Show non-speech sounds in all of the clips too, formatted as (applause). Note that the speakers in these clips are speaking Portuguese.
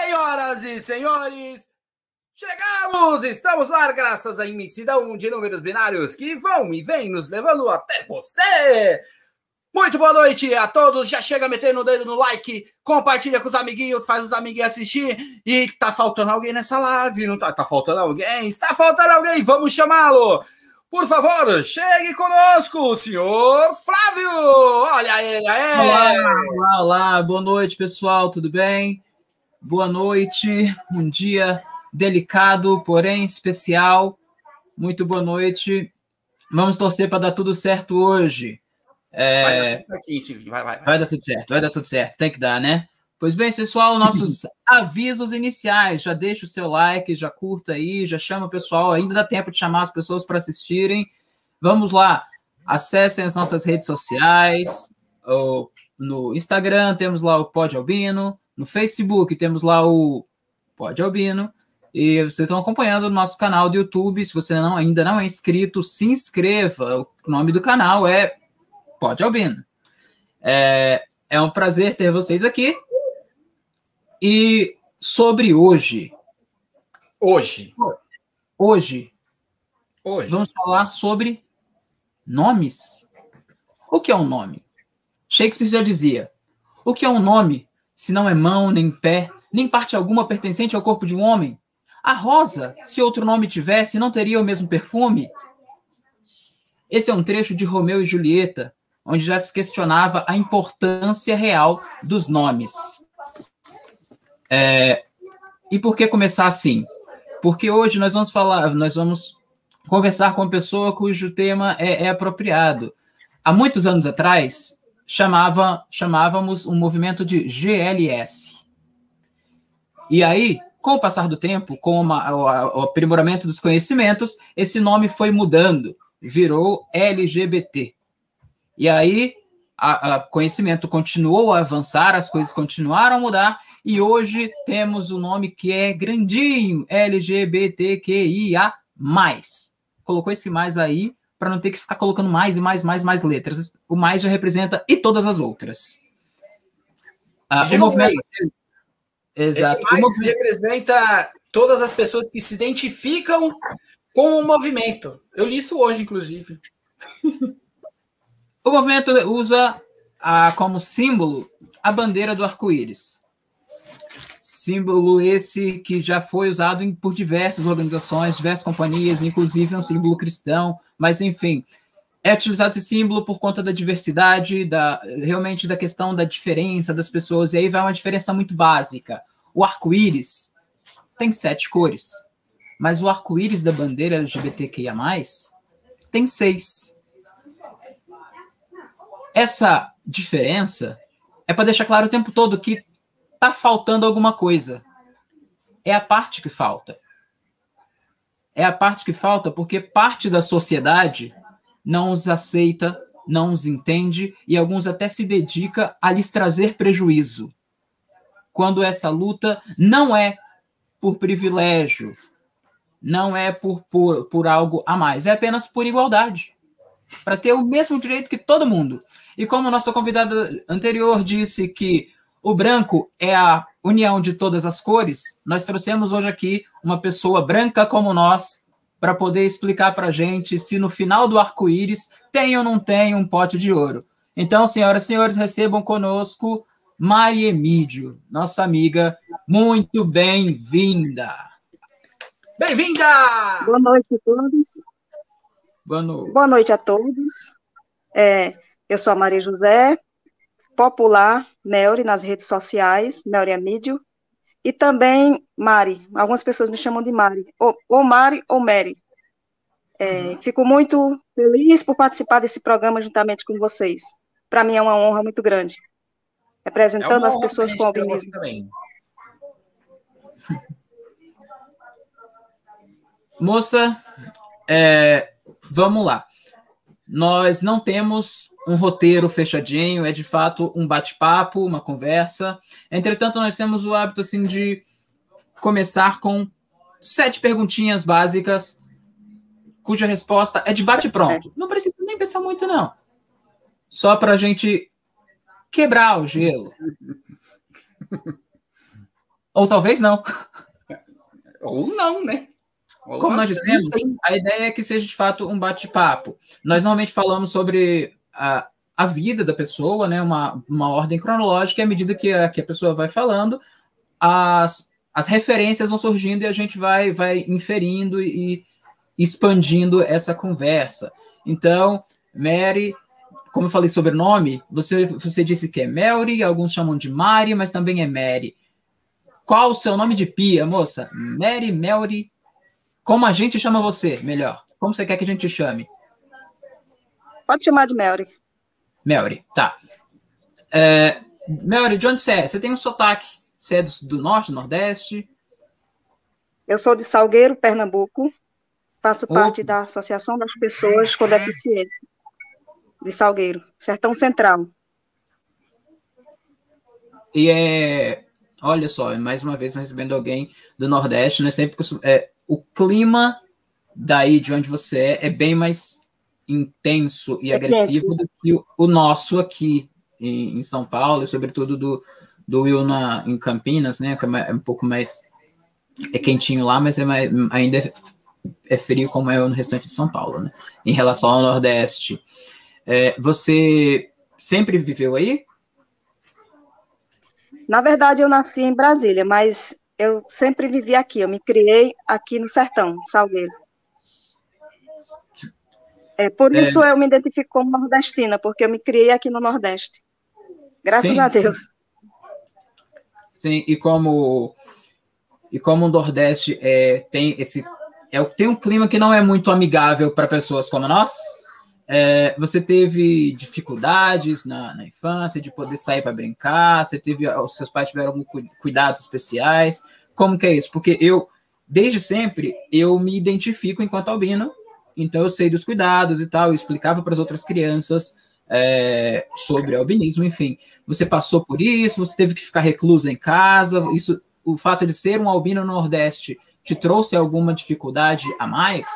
Senhoras e senhores, chegamos! Estamos lá graças à imensidão de números binários que vão e vêm nos levando até você! Muito boa noite a todos. Já chega metendo o dedo no like, compartilha com os amiguinhos, faz os amiguinhos assistir. E tá faltando alguém nessa live, não tá? Tá faltando alguém? Está faltando alguém? Vamos chamá-lo! Por favor, chegue conosco, senhor Flávio! Olha ele aí! Olá, olá, olá, boa noite, pessoal, tudo bem? Boa noite, um dia delicado, porém especial. Muito boa noite. Vamos torcer para dar tudo certo hoje. É... Vai, dar tudo vai, vai, vai. vai dar tudo certo, vai dar tudo certo, tem que dar, né? Pois bem, pessoal, nossos (laughs) avisos iniciais. Já deixa o seu like, já curta aí, já chama o pessoal. Ainda dá tempo de chamar as pessoas para assistirem. Vamos lá, acessem as nossas redes sociais. No Instagram temos lá o Pod Albino, no Facebook temos lá o Pod Albino. E vocês estão acompanhando o nosso canal do YouTube. Se você não, ainda não é inscrito, se inscreva. O nome do canal é Pod Albino. É, é um prazer ter vocês aqui. E sobre hoje. Hoje. Hoje. Hoje. Vamos falar sobre nomes. O que é um nome? Shakespeare já dizia: O que é um nome se não é mão, nem pé, nem parte alguma pertencente ao corpo de um homem? A rosa, se outro nome tivesse, não teria o mesmo perfume? Esse é um trecho de Romeu e Julieta, onde já se questionava a importância real dos nomes. É, e por que começar assim? Porque hoje nós vamos falar, nós vamos conversar com uma pessoa cujo tema é, é apropriado. Há muitos anos atrás, chamava, chamávamos um movimento de GLS. E aí, com o passar do tempo, com uma, o, o aprimoramento dos conhecimentos, esse nome foi mudando, virou LGBT. E aí, o conhecimento continuou a avançar, as coisas continuaram a mudar, e hoje temos o nome que é grandinho, LGBTQIA+. Colocou esse mais aí para não ter que ficar colocando mais e mais, mais, mais letras. O mais já representa e todas as outras. Ah, o movimento... Exato. Esse mais movimento... representa todas as pessoas que se identificam com o movimento. Eu li isso hoje, inclusive. (laughs) o movimento usa a, como símbolo a bandeira do arco-íris. Símbolo esse que já foi usado em, por diversas organizações, diversas companhias, inclusive um símbolo cristão, mas enfim, é utilizado esse símbolo por conta da diversidade, da realmente da questão da diferença das pessoas, e aí vai uma diferença muito básica. O arco-íris tem sete cores, mas o arco-íris da bandeira LGBTQIA+, tem seis. Essa diferença é para deixar claro o tempo todo que tá faltando alguma coisa. É a parte que falta. É a parte que falta porque parte da sociedade não os aceita, não os entende e alguns até se dedica a lhes trazer prejuízo. Quando essa luta não é por privilégio, não é por, por, por algo a mais, é apenas por igualdade. Para ter o mesmo direito que todo mundo. E como nossa convidada anterior disse que o branco é a união de todas as cores, nós trouxemos hoje aqui uma pessoa branca como nós para poder explicar para a gente se no final do arco-íris tem ou não tem um pote de ouro. Então, senhoras e senhores, recebam conosco Mari Emídio, nossa amiga. Muito bem-vinda! Bem-vinda! Boa noite a todos. Boa noite. Boa noite a todos. É, eu sou a Maria José, popular Melri nas redes sociais, Melri Amídio, e também Mari. Algumas pessoas me chamam de Mari, ou, ou Mari ou Mary. É, uhum. Fico muito feliz por participar desse programa juntamente com vocês. Para mim é uma honra muito grande. Representando é as pessoas com albinismo. (laughs) Moça, é, vamos lá. Nós não temos um roteiro fechadinho, é de fato um bate-papo, uma conversa. Entretanto, nós temos o hábito assim de começar com sete perguntinhas básicas, cuja resposta é de bate-pronto. Não precisa nem pensar muito, não. Só para a gente quebrar o gelo. Ou talvez não. Ou não, né? Ou Como nós dissemos, a ideia é que seja de fato um bate-papo. Nós normalmente falamos sobre a, a vida da pessoa, né? Uma, uma ordem cronológica, e à medida que a, que a pessoa vai falando, as, as referências vão surgindo e a gente vai, vai inferindo e expandindo essa conversa. Então, Mary, como eu falei sobre nome, você, você disse que é Mary, alguns chamam de Mari, mas também é Mary. Qual o seu nome de pia, moça? Mary, Mary. Como a gente chama você, melhor? Como você quer que a gente te chame? Pode chamar de Mary. Mary, tá. É, Mary, de onde você é? Você tem um sotaque. Você é do, do norte, do nordeste? Eu sou de Salgueiro, Pernambuco. Faço parte da Associação das Pessoas com Deficiência de Salgueiro, Sertão Central. E é, olha só, mais uma vez recebendo alguém do Nordeste, né? Sempre é, o clima daí de onde você é é bem mais intenso e é agressivo do que o, nosso aqui em, em, São Paulo, e sobretudo do, do Will na, em Campinas, né? Que é, é um pouco mais é quentinho lá, mas é mais, ainda é é frio como é no restante de São Paulo, né? Em relação ao Nordeste. É, você sempre viveu aí? Na verdade, eu nasci em Brasília, mas eu sempre vivi aqui. Eu me criei aqui no sertão, Salgueiro. É, por é. isso eu me identifico como nordestina, porque eu me criei aqui no Nordeste. Graças Sim. a Deus. Sim, e como e como o Nordeste é, tem esse é, tem um clima que não é muito amigável para pessoas como nós. É, você teve dificuldades na, na, infância de poder sair para brincar? Você teve, os seus pais tiveram algum cuidados especiais? Como que é isso? Porque eu, desde sempre, eu me identifico enquanto albino, então eu sei dos cuidados e tal, eu explicava para as outras crianças é, sobre albinismo, enfim. Você passou por isso? Você teve que ficar reclusa em casa? Isso, o fato de ser um albino no Nordeste te trouxe alguma dificuldade a mais?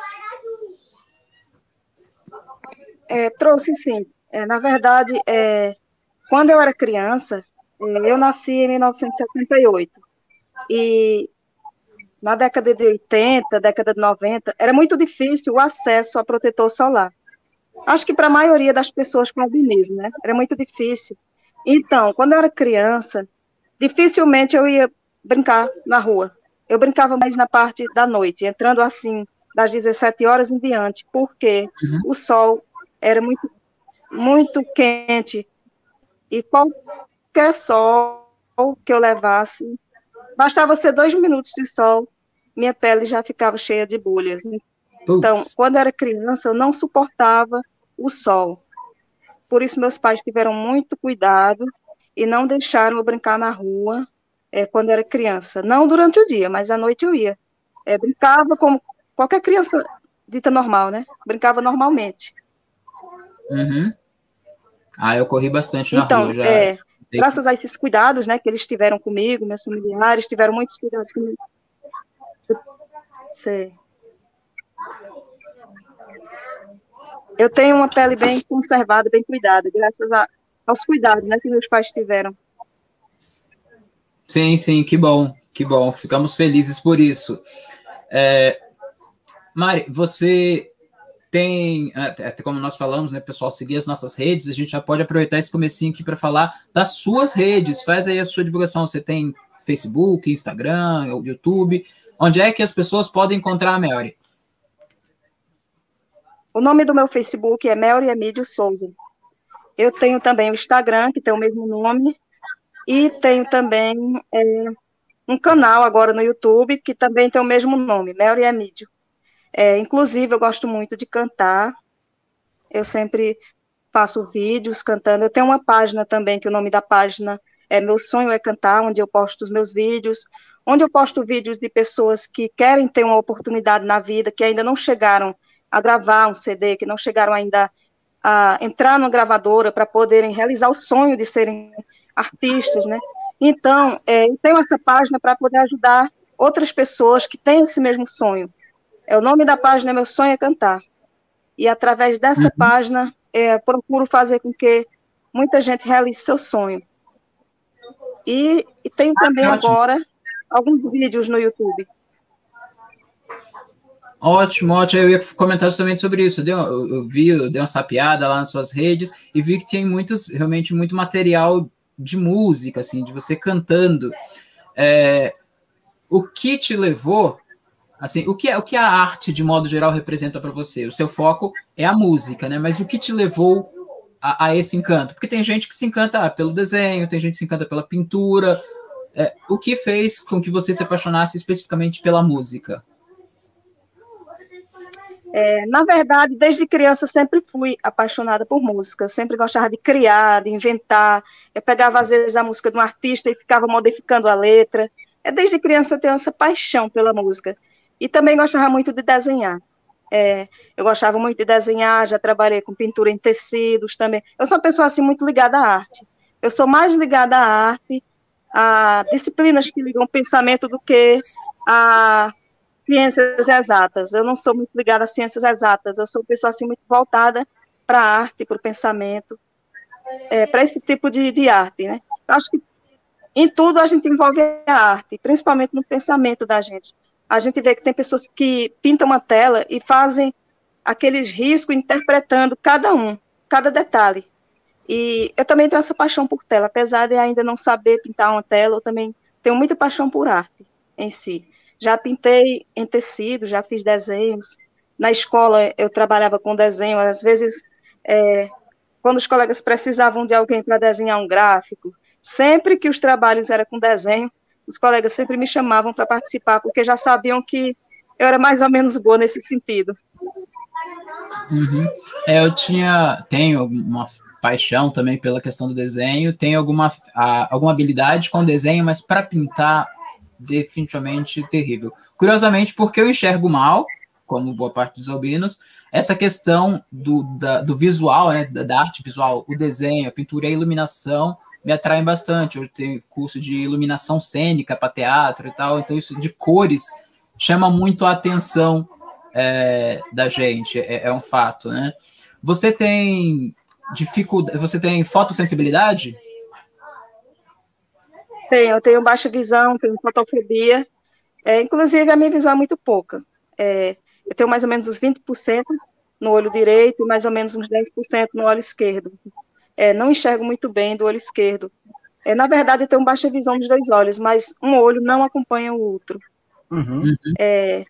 É, trouxe sim. É, na verdade, é, quando eu era criança, é, eu nasci em 1978. E na década de 80, década de 90, era muito difícil o acesso a protetor solar. Acho que para a maioria das pessoas com albinismo, né? Era muito difícil. Então, quando eu era criança, dificilmente eu ia brincar na rua eu brincava mais na parte da noite, entrando assim das 17 horas em diante, porque uhum. o sol era muito, muito quente e qualquer sol que eu levasse, bastava ser dois minutos de sol, minha pele já ficava cheia de bolhas. Então, quando eu era criança, eu não suportava o sol. Por isso, meus pais tiveram muito cuidado e não deixaram eu brincar na rua, é, quando era criança. Não durante o dia, mas à noite eu ia. É, brincava como qualquer criança dita normal, né? Brincava normalmente. Uhum. Ah, eu corri bastante na então, rua já. É, graças a esses cuidados, né, que eles tiveram comigo, meus familiares tiveram muitos cuidados comigo. Sei. Eu tenho uma pele bem conservada, bem cuidada, graças a, aos cuidados, né, que meus pais tiveram. Sim, sim, que bom, que bom. Ficamos felizes por isso. É, Mari, você tem, até como nós falamos, né, pessoal, seguir as nossas redes, a gente já pode aproveitar esse comecinho aqui para falar das suas redes. Faz aí a sua divulgação. Você tem Facebook, Instagram, YouTube. Onde é que as pessoas podem encontrar a Melry? O nome do meu Facebook é Melry Emílio Souza. Eu tenho também o Instagram, que tem o mesmo nome, e tenho também é, um canal agora no YouTube que também tem o mesmo nome, Mary Emídio. É, inclusive, eu gosto muito de cantar. Eu sempre faço vídeos cantando. Eu tenho uma página também, que o nome da página é Meu Sonho é Cantar, onde eu posto os meus vídeos, onde eu posto vídeos de pessoas que querem ter uma oportunidade na vida, que ainda não chegaram a gravar um CD, que não chegaram ainda a entrar numa gravadora para poderem realizar o sonho de serem artistas, né? Então, é, eu tenho essa página para poder ajudar outras pessoas que têm esse mesmo sonho. É o nome da página é Meu Sonho é Cantar. E através dessa uhum. página, é, procuro fazer com que muita gente realize seu sonho. E, e tenho também ah, agora alguns vídeos no YouTube. Ótimo, ótimo. Eu ia comentar justamente sobre isso. Eu, dei, eu, vi, eu dei uma sapiada lá nas suas redes e vi que tem muitos, realmente muito material de música, assim, de você cantando. É, o que te levou, assim, o que, é, o que a arte, de modo geral, representa para você? O seu foco é a música, né? Mas o que te levou a, a esse encanto? Porque tem gente que se encanta pelo desenho, tem gente que se encanta pela pintura. É, o que fez com que você se apaixonasse especificamente pela música? É, na verdade, desde criança sempre fui apaixonada por música, eu sempre gostava de criar, de inventar. Eu pegava às vezes a música de um artista e ficava modificando a letra. É desde criança eu tenho essa paixão pela música. E também gostava muito de desenhar. É, eu gostava muito de desenhar, já trabalhei com pintura em tecidos também. Eu sou uma pessoa assim muito ligada à arte. Eu sou mais ligada à arte, a disciplinas que ligam o pensamento do que a ciências exatas. Eu não sou muito ligada a ciências exatas. Eu sou uma pessoa assim muito voltada para a arte, para o pensamento, é, para esse tipo de, de arte, né? Eu acho que em tudo a gente envolve a arte, principalmente no pensamento da gente. A gente vê que tem pessoas que pintam uma tela e fazem aqueles riscos interpretando cada um, cada detalhe. E eu também tenho essa paixão por tela, apesar de ainda não saber pintar uma tela, eu também tenho muita paixão por arte em si. Já pintei em tecido, já fiz desenhos. Na escola eu trabalhava com desenho, às vezes, é, quando os colegas precisavam de alguém para desenhar um gráfico, sempre que os trabalhos eram com desenho, os colegas sempre me chamavam para participar, porque já sabiam que eu era mais ou menos boa nesse sentido. Uhum. É, eu tinha, tenho uma paixão também pela questão do desenho, tenho alguma, a, alguma habilidade com desenho, mas para pintar definitivamente terrível. Curiosamente, porque eu enxergo mal, como boa parte dos albinos, essa questão do, da, do visual, né, da, da, arte visual, o desenho, a pintura e a iluminação me atraem bastante. Eu tenho curso de iluminação cênica para teatro e tal, então isso de cores chama muito a atenção é, da gente, é, é um fato, né? Você tem dificuldade, você tem fotossensibilidade? Tenho, eu tenho baixa visão, tenho fotofobia. É, inclusive, a minha visão é muito pouca. É, eu tenho mais ou menos uns 20% no olho direito e mais ou menos uns 10% no olho esquerdo. É, não enxergo muito bem do olho esquerdo. É, na verdade, eu tenho baixa visão dos dois olhos, mas um olho não acompanha o outro. Uhum. É,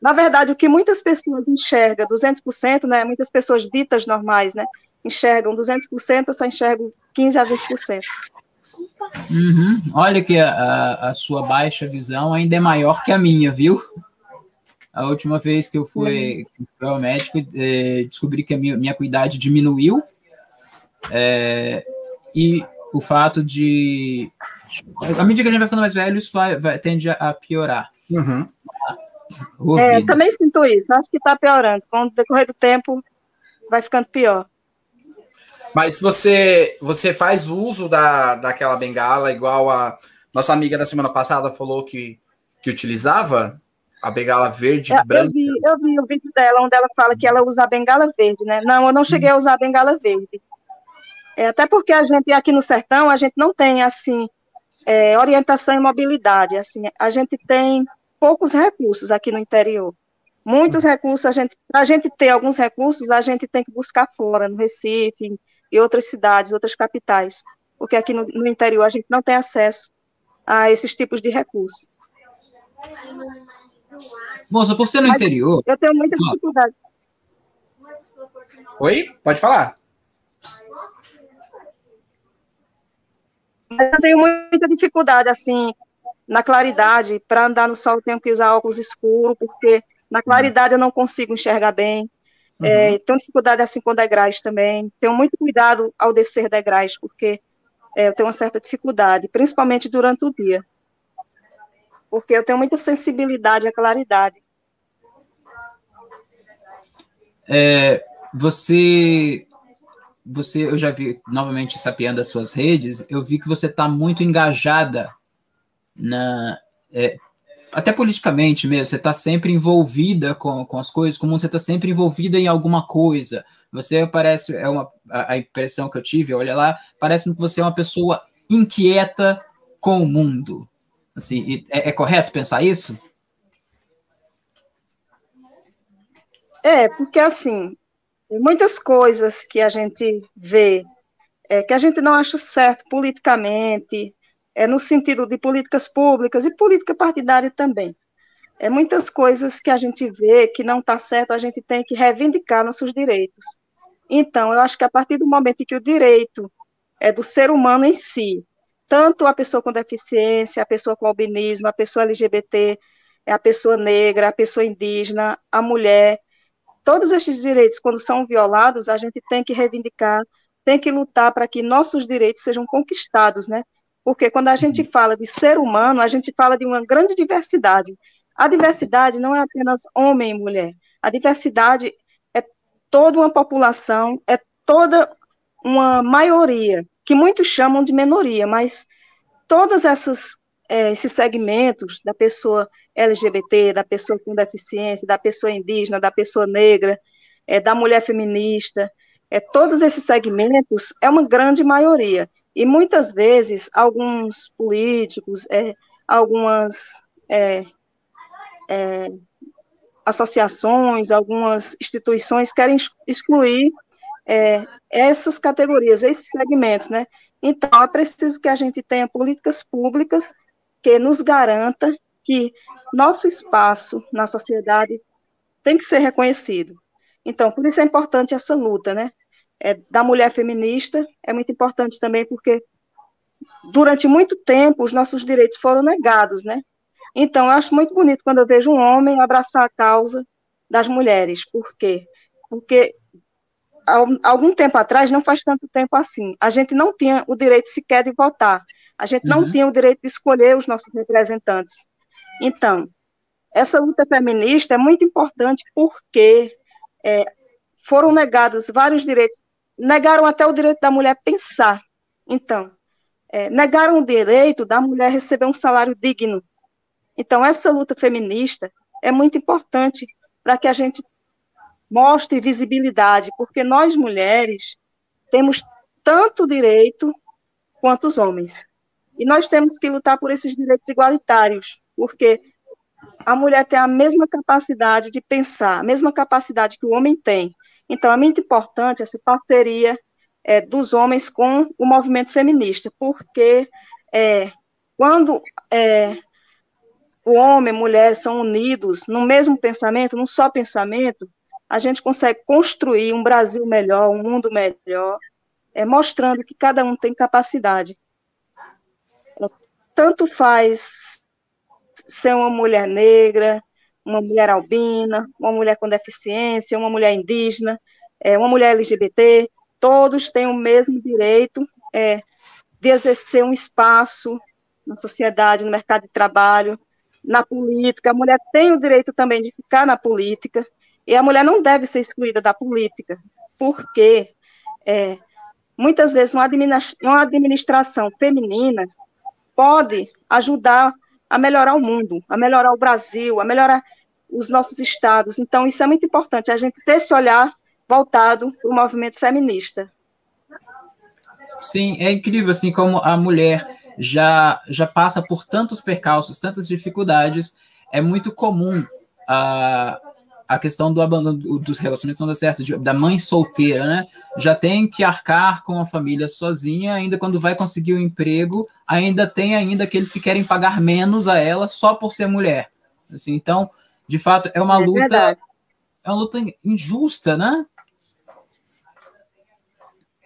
na verdade, o que muitas pessoas enxergam, 200%, né, muitas pessoas ditas normais, né, enxergam 200%, eu só enxergo 15% a 20%. Uhum. Olha que a, a, sua baixa visão ainda é maior que a minha, viu? A última vez que eu fui, uhum. fui ao médico, é, descobri que a minha, minha acuidade diminuiu. É, e o fato de. À medida que a gente vai ficando mais velho, isso vai, vai tende a piorar. Uhum. É, também sinto isso. Acho que está piorando. Com o decorrer do tempo, vai ficando pior. Mas você você faz uso da, daquela bengala igual a nossa amiga da semana passada falou que, que utilizava? A bengala verde e branca? Eu vi, eu vi o vídeo dela, onde ela fala que ela usa a bengala verde, né? Não, eu não cheguei a usar a bengala verde. É, até porque a gente aqui no sertão, a gente não tem, assim, é, orientação e mobilidade, assim, a gente tem poucos recursos aqui no interior. Muitos recursos, a gente, para a gente ter alguns recursos, a gente tem que buscar fora, no Recife, e outras cidades, outras capitais, porque aqui no, no interior a gente não tem acesso a esses tipos de recursos. Moça, por ser no Mas interior. Eu tenho muita dificuldade. Oi? Pode falar. Eu tenho muita dificuldade, assim, na claridade. Para andar no sol, eu tenho que usar óculos escuros, porque na claridade eu não consigo enxergar bem. É, uhum. tenho dificuldade assim com degraus também. Tenho muito cuidado ao descer degraus, porque é, eu tenho uma certa dificuldade, principalmente durante o dia. Porque eu tenho muita sensibilidade à claridade. É, você, você, eu já vi novamente sapeando as suas redes, eu vi que você está muito engajada na, é, até politicamente mesmo, você está sempre envolvida com, com as coisas, como você está sempre envolvida em alguma coisa. Você parece, é uma a, a impressão que eu tive, olha lá, parece que você é uma pessoa inquieta com o mundo. Assim, é, é correto pensar isso? É, porque assim, muitas coisas que a gente vê, é, que a gente não acha certo politicamente, é no sentido de políticas públicas e política partidária também. É muitas coisas que a gente vê que não está certo, a gente tem que reivindicar nossos direitos. Então, eu acho que a partir do momento em que o direito é do ser humano em si, tanto a pessoa com deficiência, a pessoa com albinismo, a pessoa LGBT, a pessoa negra, a pessoa indígena, a mulher, todos esses direitos, quando são violados, a gente tem que reivindicar, tem que lutar para que nossos direitos sejam conquistados, né? Porque quando a gente fala de ser humano, a gente fala de uma grande diversidade. A diversidade não é apenas homem e mulher. A diversidade é toda uma população, é toda uma maioria, que muitos chamam de minoria, mas todos essas, é, esses segmentos da pessoa LGBT, da pessoa com deficiência, da pessoa indígena, da pessoa negra, é, da mulher feminista, é, todos esses segmentos é uma grande maioria. E muitas vezes alguns políticos, é, algumas é, é, associações, algumas instituições querem excluir é, essas categorias, esses segmentos, né? Então, é preciso que a gente tenha políticas públicas que nos garanta que nosso espaço na sociedade tem que ser reconhecido. Então, por isso é importante essa luta, né? É, da mulher feminista é muito importante também porque durante muito tempo os nossos direitos foram negados, né? Então eu acho muito bonito quando eu vejo um homem abraçar a causa das mulheres. Por quê? Porque algum tempo atrás, não faz tanto tempo assim, a gente não tinha o direito sequer de votar. A gente não uhum. tinha o direito de escolher os nossos representantes. Então, essa luta feminista é muito importante porque é, foram negados vários direitos negaram até o direito da mulher pensar. Então, é, negaram o direito da mulher receber um salário digno. Então, essa luta feminista é muito importante para que a gente mostre visibilidade, porque nós mulheres temos tanto direito quanto os homens. E nós temos que lutar por esses direitos igualitários, porque a mulher tem a mesma capacidade de pensar, a mesma capacidade que o homem tem. Então, é muito importante essa parceria é, dos homens com o movimento feminista, porque é, quando é, o homem e a mulher são unidos no mesmo pensamento, num só pensamento, a gente consegue construir um Brasil melhor, um mundo melhor, é, mostrando que cada um tem capacidade. Tanto faz ser uma mulher negra, uma mulher albina, uma mulher com deficiência, uma mulher indígena, é, uma mulher LGBT, todos têm o mesmo direito é, de exercer um espaço na sociedade, no mercado de trabalho, na política. A mulher tem o direito também de ficar na política, e a mulher não deve ser excluída da política, porque é, muitas vezes uma, uma administração feminina pode ajudar a melhorar o mundo, a melhorar o Brasil, a melhorar os nossos estados. Então, isso é muito importante, a gente ter esse olhar voltado para o movimento feminista. Sim, é incrível assim como a mulher já já passa por tantos percalços, tantas dificuldades. É muito comum a, a questão do abandono dos relacionamentos não dá certo, de, da mãe solteira, né? Já tem que arcar com a família sozinha, ainda quando vai conseguir o um emprego, ainda tem ainda aqueles que querem pagar menos a ela só por ser mulher. Assim, então, de fato, é uma é luta verdade. é uma luta injusta, né?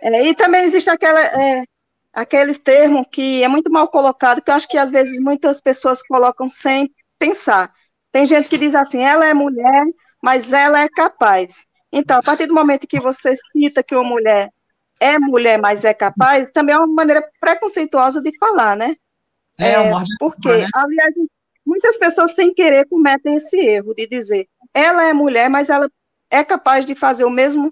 É, e também existe aquela, é, aquele termo que é muito mal colocado, que eu acho que às vezes muitas pessoas colocam sem pensar. Tem gente que diz assim, ela é mulher, mas ela é capaz. Então, a partir do momento que você cita que uma mulher é mulher, mas é capaz, também é uma maneira preconceituosa de falar, né? É, é porque, né? aliás, Muitas pessoas, sem querer, cometem esse erro de dizer ela é mulher, mas ela é capaz de fazer o mesmo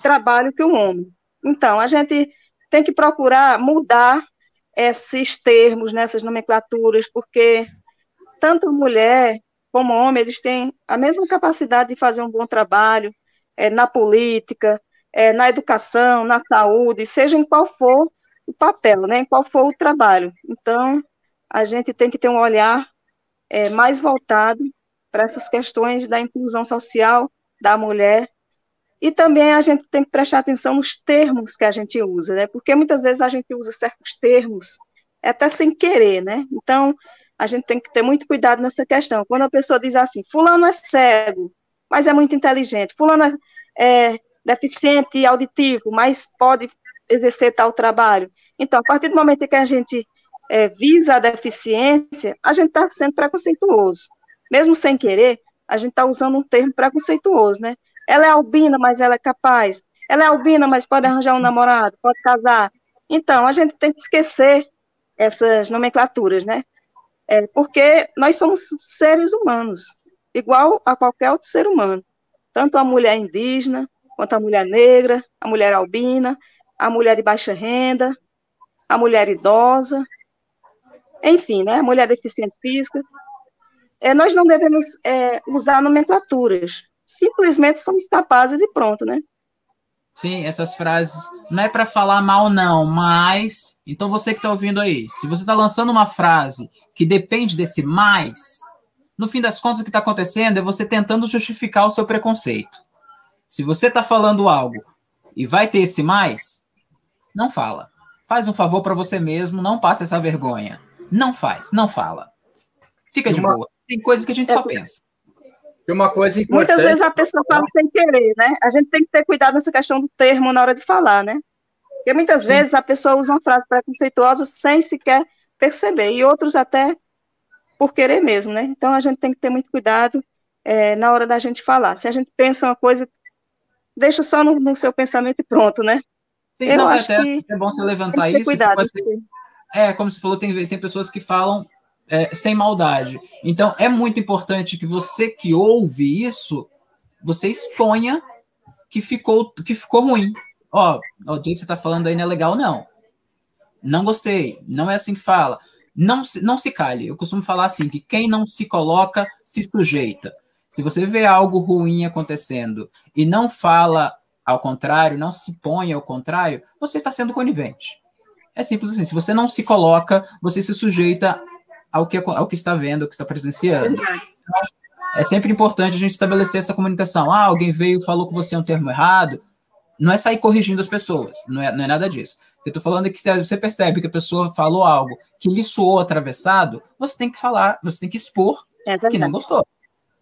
trabalho que um homem. Então, a gente tem que procurar mudar esses termos, nessas né, nomenclaturas, porque tanto mulher como homem, eles têm a mesma capacidade de fazer um bom trabalho é, na política, é, na educação, na saúde, seja em qual for o papel, né, em qual for o trabalho. Então, a gente tem que ter um olhar é, mais voltado para essas questões da inclusão social da mulher. E também a gente tem que prestar atenção nos termos que a gente usa, né? Porque muitas vezes a gente usa certos termos até sem querer, né? Então, a gente tem que ter muito cuidado nessa questão. Quando a pessoa diz assim, fulano é cego, mas é muito inteligente, fulano é, é deficiente auditivo, mas pode exercer tal trabalho. Então, a partir do momento que a gente é, visa a deficiência, a gente está sendo preconceituoso. Mesmo sem querer, a gente está usando um termo preconceituoso, né? Ela é albina, mas ela é capaz. Ela é albina, mas pode arranjar um namorado, pode casar. Então, a gente tem que esquecer essas nomenclaturas, né? É, porque nós somos seres humanos, igual a qualquer outro ser humano. Tanto a mulher indígena, quanto a mulher negra, a mulher albina, a mulher de baixa renda, a mulher idosa, enfim, né, mulher deficiente física. É, nós não devemos é, usar nomenclaturas, simplesmente somos capazes e pronto, né? Sim, essas frases não é para falar mal, não, mas. Então você que está ouvindo aí, se você está lançando uma frase que depende desse mais, no fim das contas, o que está acontecendo é você tentando justificar o seu preconceito. Se você está falando algo e vai ter esse mais, não fala. Faz um favor para você mesmo, não passe essa vergonha. Não faz, não fala. Fica de uma... boa. Tem coisas que a gente é, só pensa. E uma coisa importante... Muitas vezes a pessoa fala sem querer, né? A gente tem que ter cuidado nessa questão do termo na hora de falar, né? Porque muitas Sim. vezes a pessoa usa uma frase preconceituosa sem sequer perceber, e outros até por querer mesmo, né? Então a gente tem que ter muito cuidado é, na hora da gente falar. Se a gente pensa uma coisa, deixa só no, no seu pensamento e pronto, né? Sim, Eu não, acho é, que é bom você levantar isso. Cuidado, ser, é, como você falou, tem, tem pessoas que falam é, sem maldade. Então, é muito importante que você que ouve isso, você exponha que ficou, que ficou ruim. Ó, o jeito que você está falando aí não é legal, não. Não gostei. Não é assim que fala. Não se, não se cale. Eu costumo falar assim, que quem não se coloca, se sujeita. Se você vê algo ruim acontecendo e não fala ao contrário, não se põe ao contrário, você está sendo conivente. É simples assim. Se você não se coloca, você se sujeita ao que, ao que está vendo, ao que está presenciando. É sempre importante a gente estabelecer essa comunicação. Ah, alguém veio e falou que você é um termo errado. Não é sair corrigindo as pessoas, não é, não é nada disso. Eu estou falando é que se você percebe que a pessoa falou algo que lhe soou atravessado, você tem que falar, você tem que expor é que não gostou.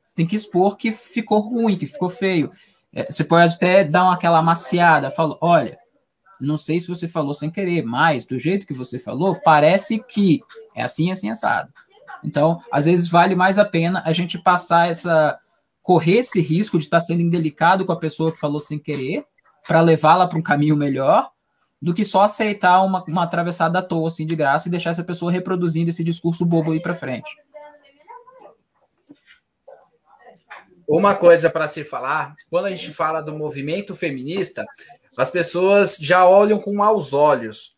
Você tem que expor que ficou ruim, que ficou feio. É, você pode até dar uma, aquela amaciada, fala, olha, não sei se você falou sem querer, mas do jeito que você falou, parece que é assim, assim, assado. Então, às vezes vale mais a pena a gente passar essa. correr esse risco de estar sendo indelicado com a pessoa que falou sem querer, para levá-la para um caminho melhor, do que só aceitar uma, uma atravessada à toa, assim, de graça, e deixar essa pessoa reproduzindo esse discurso bobo aí para frente. Uma coisa para se falar, quando a gente fala do movimento feminista, as pessoas já olham com maus olhos.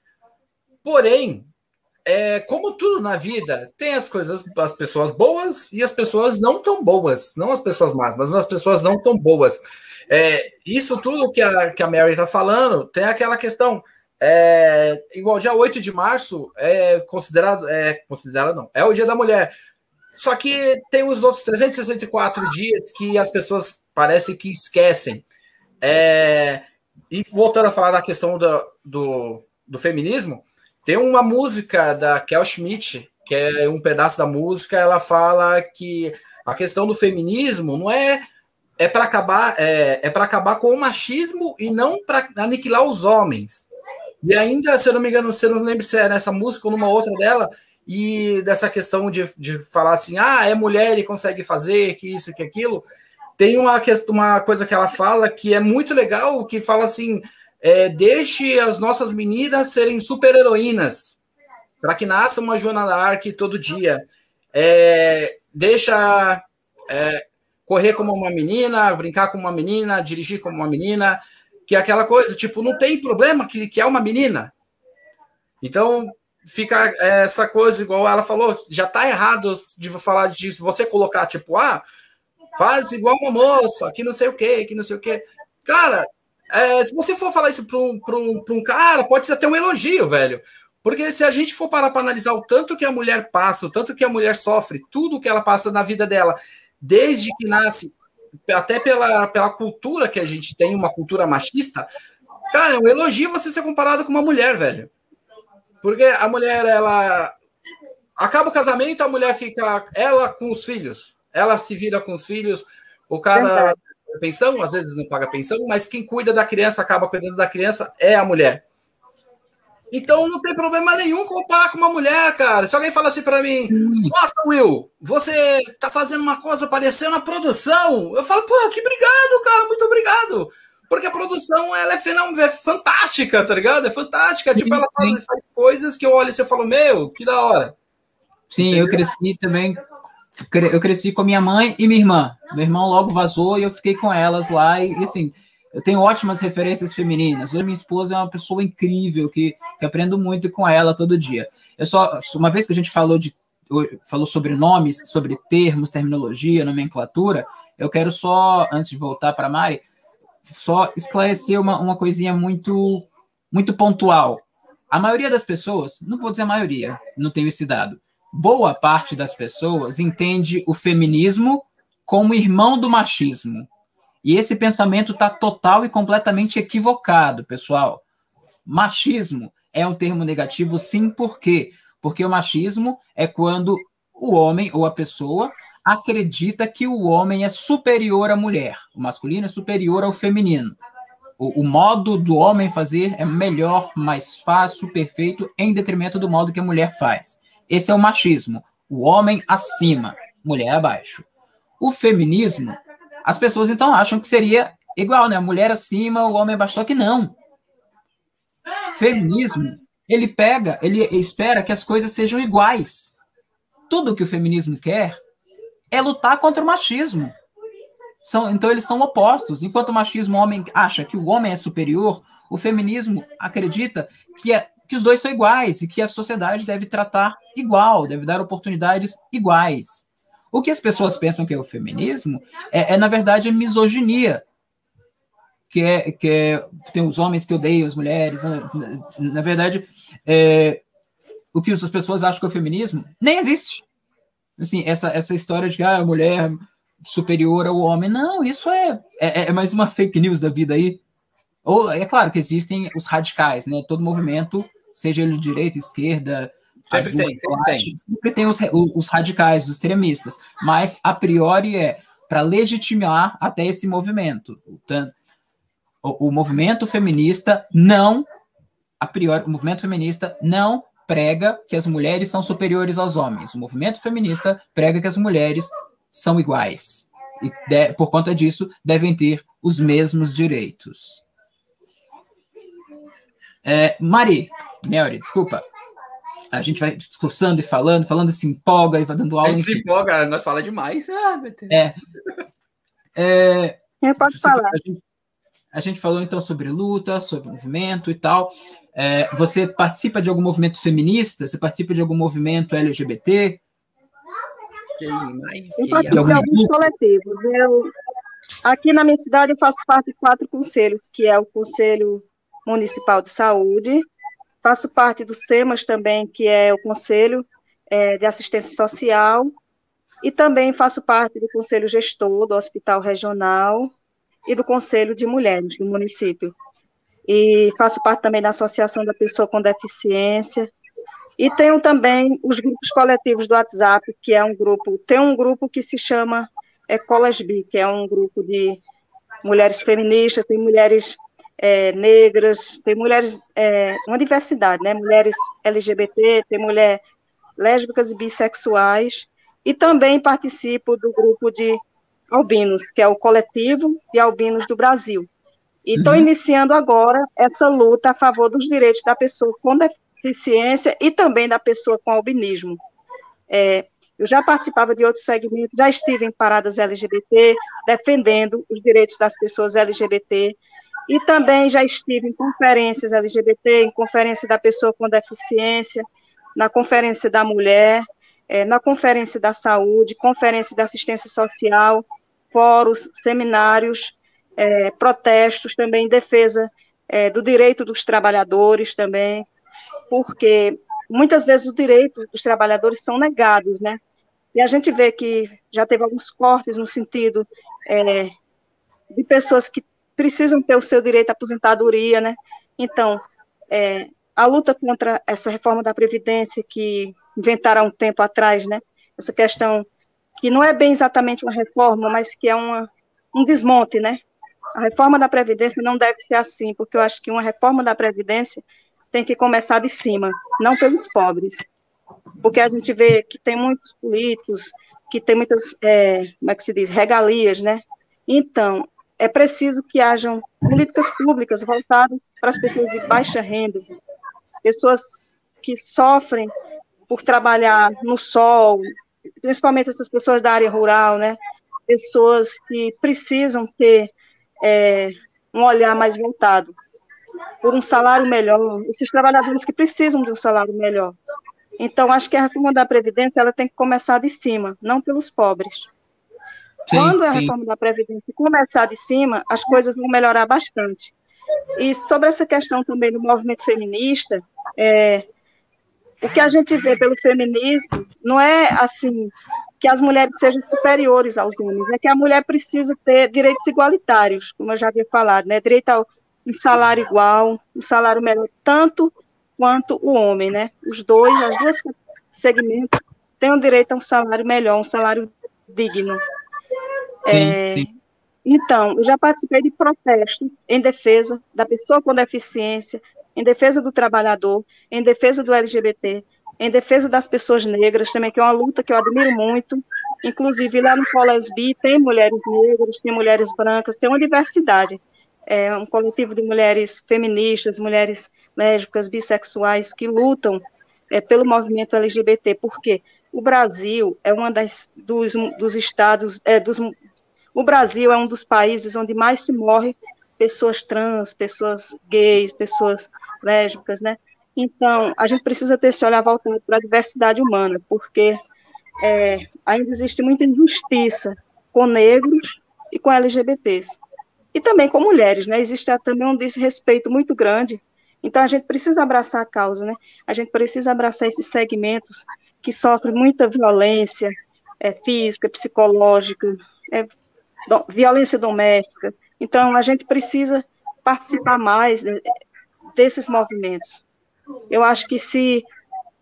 Porém, é, como tudo na vida, tem as coisas, as pessoas boas e as pessoas não tão boas. Não as pessoas más, mas as pessoas não tão boas. É, isso tudo que a, que a Mary está falando, tem aquela questão. É, igual dia 8 de março é considerado, é considerado não, é o dia da mulher. Só que tem os outros 364 dias que as pessoas parecem que esquecem. É, e voltando a falar da questão do, do, do feminismo, tem uma música da Kel Schmidt, que é um pedaço da música, ela fala que a questão do feminismo não é é para acabar é, é para acabar com o machismo e não para aniquilar os homens. E ainda, se eu não me engano, se eu não lembro se é nessa música ou numa outra dela, e dessa questão de, de falar assim, ah, é mulher e consegue fazer, que isso, que aquilo, tem uma, uma coisa que ela fala que é muito legal, que fala assim, é, deixe as nossas meninas serem super-heroínas, para que nasça uma Joana Dark todo dia. É, deixa é, correr como uma menina, brincar como uma menina, dirigir como uma menina, que é aquela coisa, tipo, não tem problema que, que é uma menina. Então, fica é, essa coisa, igual ela falou, já tá errado de falar disso, você colocar, tipo, ah, faz igual uma moça, que não sei o quê, que não sei o quê. Cara, é, se você for falar isso para um, um, um cara, pode ser até um elogio, velho. Porque se a gente for parar para analisar o tanto que a mulher passa, o tanto que a mulher sofre, tudo que ela passa na vida dela, desde que nasce, até pela, pela cultura que a gente tem, uma cultura machista, cara, é um elogio você ser comparado com uma mulher, velho. Porque a mulher, ela. Acaba o casamento, a mulher fica. Ela com os filhos. Ela se vira com os filhos. O cara pensão, às vezes não paga pensão, mas quem cuida da criança, acaba cuidando da criança, é a mulher. Então não tem problema nenhum comparar com uma mulher, cara. Se alguém fala assim para mim, nossa, Will, você tá fazendo uma coisa parecendo a produção, eu falo, pô, que obrigado, cara, muito obrigado. Porque a produção, ela é, é fantástica, tá ligado? É fantástica. Sim, tipo, ela faz, faz, coisas que eu olho e você falo, meu, que da hora. Sim, Entendeu? eu cresci também. Eu cresci com minha mãe e minha irmã. Meu irmão logo vazou e eu fiquei com elas lá. E, assim, eu tenho ótimas referências femininas. Hoje minha esposa é uma pessoa incrível que, que aprendo muito com ela todo dia. Eu só uma vez que a gente falou de falou sobre nomes, sobre termos, terminologia, nomenclatura, eu quero só antes de voltar para Mari, só esclarecer uma, uma coisinha muito muito pontual. A maioria das pessoas, não vou dizer a maioria, não tenho esse dado. Boa parte das pessoas entende o feminismo como irmão do machismo. E esse pensamento está total e completamente equivocado, pessoal. Machismo é um termo negativo, sim, por quê? Porque o machismo é quando o homem ou a pessoa acredita que o homem é superior à mulher, o masculino é superior ao feminino. O, o, modo do homem fazer é melhor, mais fácil, perfeito, em detrimento do modo que a mulher faz. Esse é o machismo. O homem acima, mulher abaixo. O feminismo as pessoas então acham que seria igual, né? A mulher acima, o homem abaixo. Só que não. Feminismo, ele pega, ele espera que as coisas sejam iguais. Tudo que o feminismo quer é lutar contra o machismo. São, então eles são opostos. Enquanto o machismo o homem acha que o homem é superior, o feminismo acredita que, é, que os dois são iguais e que a sociedade deve tratar igual, deve dar oportunidades iguais. O que as pessoas pensam que é o feminismo é, é na verdade, a misoginia. Que é, que é, tem os homens que odeiam as mulheres. Na, na, na verdade, é, o que as pessoas acham que é o feminismo nem existe. Assim, essa, essa história de ah, a mulher superior ao homem, não, isso é, é, é mais uma fake news da vida aí. Ou é claro que existem os radicais, né? Todo movimento, seja ele de direita, esquerda, Sempre tem, sempre tem. Sempre tem os, os radicais, os extremistas, mas a priori é para legitimar até esse movimento. O, o, movimento feminista não, a priori, o movimento feminista não prega que as mulheres são superiores aos homens. O movimento feminista prega que as mulheres são iguais. E de, por conta disso, devem ter os mesmos direitos. É, Mari, Mary, desculpa a gente vai discursando e falando, falando se empolga e vai dando aula. A gente se empolga, nós fala demais. Ah, é. é. Eu posso falar. A gente, a gente, falou então sobre luta, sobre movimento e tal. É, você participa de algum movimento feminista? Você participa de algum movimento LGBT? Quem mais? Eu participo de alguns coletivos. Eu, aqui na minha cidade eu faço parte de quatro conselhos, que é o Conselho Municipal de Saúde, Faço parte do SEMAS também, que é o Conselho é, de Assistência Social, e também faço parte do Conselho Gestor do Hospital Regional e do Conselho de Mulheres do município. E faço parte também da Associação da Pessoa com Deficiência. E tenho também os grupos coletivos do WhatsApp, que é um grupo, tem um grupo que se chama é, Colasbi, que é um grupo de mulheres feministas, tem mulheres é, negras, tem mulheres, é, uma diversidade, né? Mulheres LGBT, tem mulher lésbicas e bissexuais, e também participo do grupo de albinos, que é o coletivo de albinos do Brasil. E estou uhum. iniciando agora essa luta a favor dos direitos da pessoa com deficiência e também da pessoa com albinismo. É, eu já participava de outros segmentos, já estive em paradas LGBT, defendendo os direitos das pessoas LGBT, e também já estive em conferências LGBT, em conferência da pessoa com deficiência, na conferência da mulher, é, na conferência da saúde, conferência da assistência social, fóruns, seminários, é, protestos também defesa é, do direito dos trabalhadores também, porque muitas vezes os direitos dos trabalhadores são negados, né? E a gente vê que já teve alguns cortes no sentido de pessoas que precisam ter o seu direito à aposentadoria, né? Então, é, a luta contra essa reforma da Previdência que inventaram há um tempo atrás, né? Essa questão que não é bem exatamente uma reforma, mas que é uma, um desmonte, né? A reforma da Previdência não deve ser assim, porque eu acho que uma reforma da Previdência tem que começar de cima, não pelos pobres. Porque a gente vê que tem muitos políticos, que tem muitas, é, como é que se diz, regalias, né? Então, é preciso que hajam políticas públicas voltadas para as pessoas de baixa renda, pessoas que sofrem por trabalhar no sol, principalmente essas pessoas da área rural, né? Pessoas que precisam ter é, um olhar mais voltado por um salário melhor, esses trabalhadores que precisam de um salário melhor. Então, acho que a reforma da Previdência ela tem que começar de cima, não pelos pobres. Sim, Quando a sim. reforma da Previdência começar de cima, as coisas vão melhorar bastante. E sobre essa questão também do movimento feminista, é, o que a gente vê pelo feminismo não é assim que as mulheres sejam superiores aos homens, é que a mulher precisa ter direitos igualitários, como eu já havia falado, né? Direito a um salário igual, um salário melhor, tanto quanto o homem, né? Os dois, as duas segmentos têm o direito a um salário melhor, um salário digno. Sim, é, sim. Então, eu já participei de protestos em defesa da pessoa com deficiência, em defesa do trabalhador, em defesa do LGBT, em defesa das pessoas negras, também que é uma luta que eu admiro muito. Inclusive, lá no Colesbi tem mulheres negras, tem mulheres brancas, tem uma diversidade. É um coletivo de mulheres feministas, mulheres lésbicas, bissexuais, que lutam é, pelo movimento LGBT, porque o Brasil é uma das dos, dos estados, é, dos, o Brasil é um dos países onde mais se morre pessoas trans, pessoas gays, pessoas lésbicas, né? Então, a gente precisa ter esse olhar voltado para a diversidade humana, porque é, ainda existe muita injustiça com negros e com LGBTs. E também com mulheres, né? Existe também um desrespeito muito grande. Então, a gente precisa abraçar a causa, né? A gente precisa abraçar esses segmentos que sofrem muita violência é, física, psicológica, é, do, violência doméstica. Então, a gente precisa participar mais desses movimentos. Eu acho que se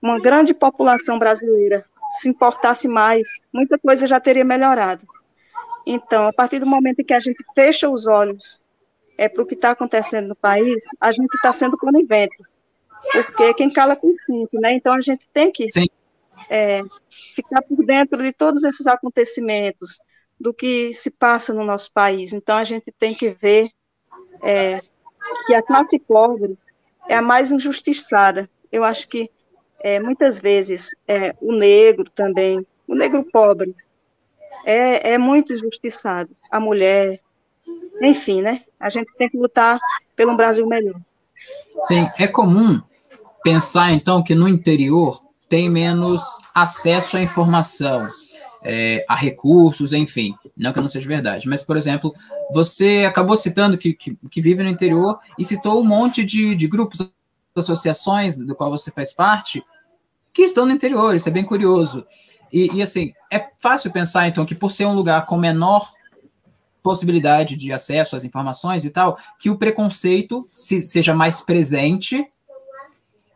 uma grande população brasileira se importasse mais, muita coisa já teria melhorado. Então, a partir do momento em que a gente fecha os olhos é, para o que está acontecendo no país, a gente está sendo conivente. Porque quem cala consente, né? Então, a gente tem que é, ficar por dentro de todos esses acontecimentos, do que se passa no nosso país. Então, a gente tem que ver é, que a classe pobre é a mais injustiçada. Eu acho que é, muitas vezes é, o negro também, o negro pobre, é, é muito injustiçado. A mulher, enfim, né? A gente tem que lutar pelo Brasil melhor. Sim, é comum pensar então que no interior tem menos acesso à informação, é, a recursos, enfim. Não que não seja verdade, mas, por exemplo, você acabou citando que, que, que vive no interior e citou um monte de, de grupos, associações do qual você faz parte, que estão no interior, isso é bem curioso. E, e, assim, é fácil pensar, então, que por ser um lugar com menor possibilidade de acesso às informações e tal, que o preconceito se, seja mais presente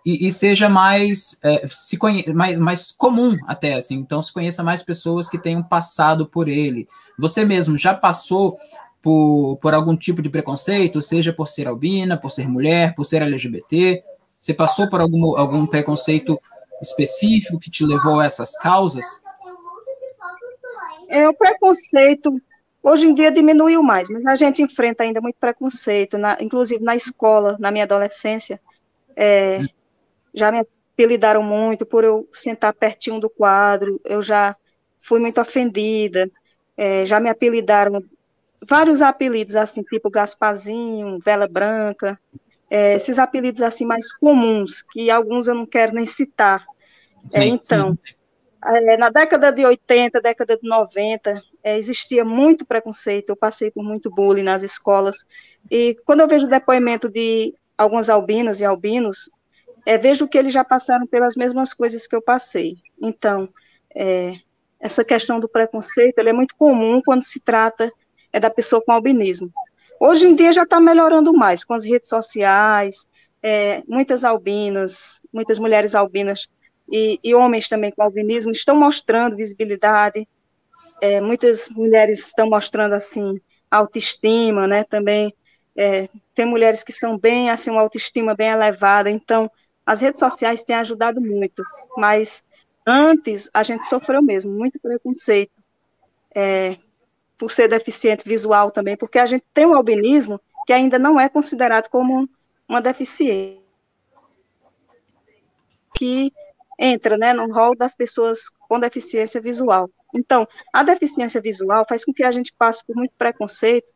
e, e seja mais, é, se conhe mais, mais comum até, assim, então se conheça mais pessoas que tenham passado por ele. Você mesmo já passou por, por algum tipo de preconceito, seja por ser albina, por ser mulher, por ser LGBT? Você passou por algum, algum preconceito específico que te levou a essas causas? É, o preconceito hoje em dia diminuiu mais, mas a gente enfrenta ainda muito preconceito, na, inclusive na escola, na minha adolescência. É, já me apelidaram muito por eu sentar pertinho do quadro, eu já fui muito ofendida, é, já me apelidaram vários apelidos, assim, tipo Gaspazinho, Vela Branca, é, esses apelidos, assim, mais comuns, que alguns eu não quero nem citar. É, então, é, na década de 80, década de 90, é, existia muito preconceito, eu passei por muito bullying nas escolas, e quando eu vejo o depoimento de algumas albinas e albinos, é, vejo que eles já passaram pelas mesmas coisas que eu passei. Então, é, essa questão do preconceito é muito comum quando se trata é, da pessoa com albinismo. Hoje em dia já está melhorando mais com as redes sociais, é, muitas albinas, muitas mulheres albinas e, e, homens também com albinismo estão mostrando visibilidade. É, muitas mulheres estão mostrando assim autoestima, né? Também é, tem mulheres que são bem assim uma autoestima bem elevada. Então as redes sociais têm ajudado muito, mas antes a gente sofreu mesmo muito preconceito é, por ser deficiente visual também, porque a gente tem um albinismo que ainda não é considerado como uma deficiência que entra né, no rol das pessoas com deficiência visual. Então, a deficiência visual faz com que a gente passe por muito preconceito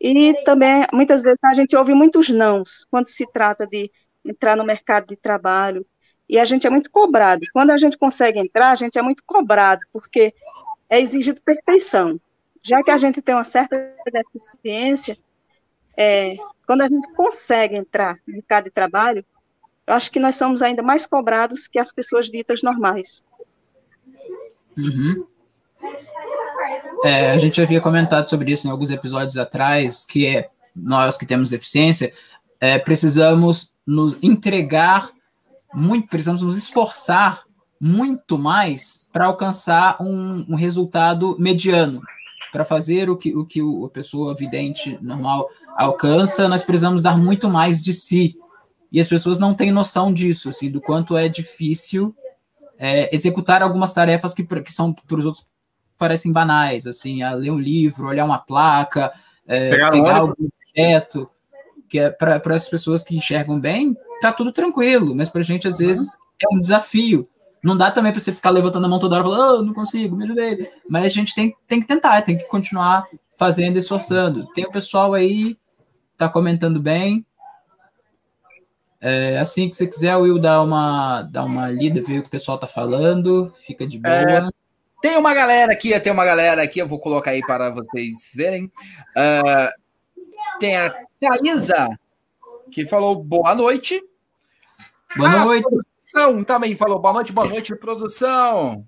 e também, muitas vezes, a gente ouve muitos nãos quando se trata de entrar no mercado de trabalho, e a gente é muito cobrado. Quando a gente consegue entrar, a gente é muito cobrado, porque é exigido perfeição. Já que a gente tem uma certa deficiência, é, quando a gente consegue entrar no mercado de trabalho, eu acho que nós somos ainda mais cobrados que as pessoas ditas normais. Uhum. É, a gente havia comentado sobre isso em alguns episódios atrás, que é nós que temos deficiência, é, precisamos nos entregar muito, precisamos nos esforçar muito mais para alcançar um, um, resultado mediano. Para fazer o que, o que a pessoa vidente normal alcança, nós precisamos dar muito mais de si. E as pessoas não têm noção disso, assim, do quanto é difícil é, executar algumas tarefas que, que são para os outros parecem banais, assim, a ler um livro, olhar uma placa, é, pegar algum objeto, que é para as pessoas que enxergam bem, tá tudo tranquilo, mas para a gente às uhum. vezes é um desafio. Não dá também para você ficar levantando a mão toda hora e falar, oh, não consigo, me ajudei. Mas a gente tem, tem que tentar, tem que continuar fazendo e esforçando. Tem o pessoal aí, tá comentando bem. É, assim que você quiser, Will, dar uma, dar uma lida, ver o que o pessoal tá falando, fica de boa. É, tem uma galera aqui, tem uma galera aqui, eu vou colocar aí para vocês verem. Uh, tem a Thaisa, que falou boa noite. Boa a noite. Produção também falou boa noite, boa noite, produção.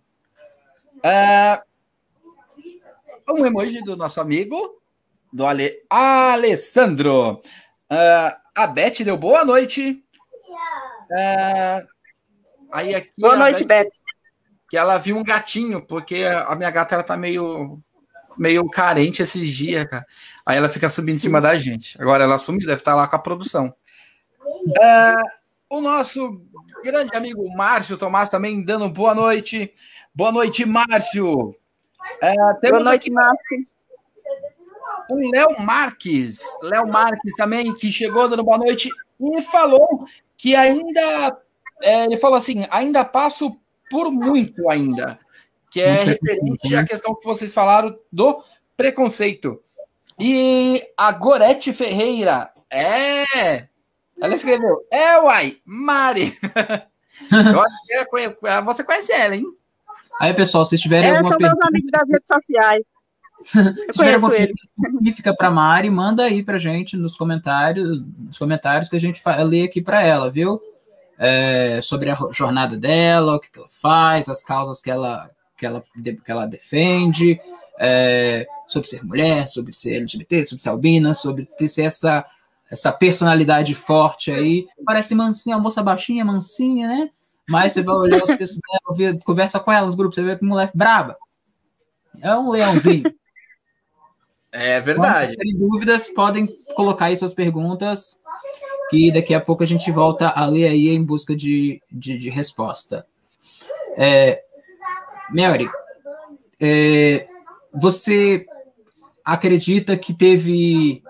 Uh, um emoji do nosso amigo, do Ale, Alessandro. Uh, a Beth deu boa noite. Uh, aí aqui boa noite, Beth, Beth. Que ela viu um gatinho, porque a minha gata ela tá meio, meio carente esses dias, cara. Aí ela fica subindo em cima da gente. Agora ela sumiu, deve estar lá com a produção. Uh, o nosso grande amigo Márcio Tomás também dando boa noite. Boa noite, Márcio. Uh, boa noite, Márcio. O Léo Marques, Léo Marques também, que chegou dando boa noite e falou que ainda, é, ele falou assim, ainda passo por muito ainda, que é referente à questão que vocês falaram do preconceito. E a Gorete Ferreira, é. Ela escreveu, é, uai, Mari. (laughs) Eu, você conhece ela, hein? Aí, pessoal, se tiverem é, alguma são pergunta... meus amigos das redes sociais. (laughs) Eu se conheço ele. Fica para Mari, manda aí para gente nos comentários, nos comentários que a gente lê aqui para ela, viu? É, sobre a jornada dela, o que, que ela faz, as causas que ela, que ela, que ela defende, é, sobre ser mulher, sobre ser LGBT, sobre ser albina, sobre ter essa, essa personalidade forte aí. Parece mansinha, uma moça baixinha, mansinha, né? Mas você vai olhar os textos dela, ouvir, conversa com ela, os grupos, você vê que mulher braba. É um leãozinho. É verdade. Se dúvidas, podem colocar aí suas perguntas, que daqui a pouco a gente volta a ler aí em busca de, de, de resposta. É, Mary, é, você acredita que teve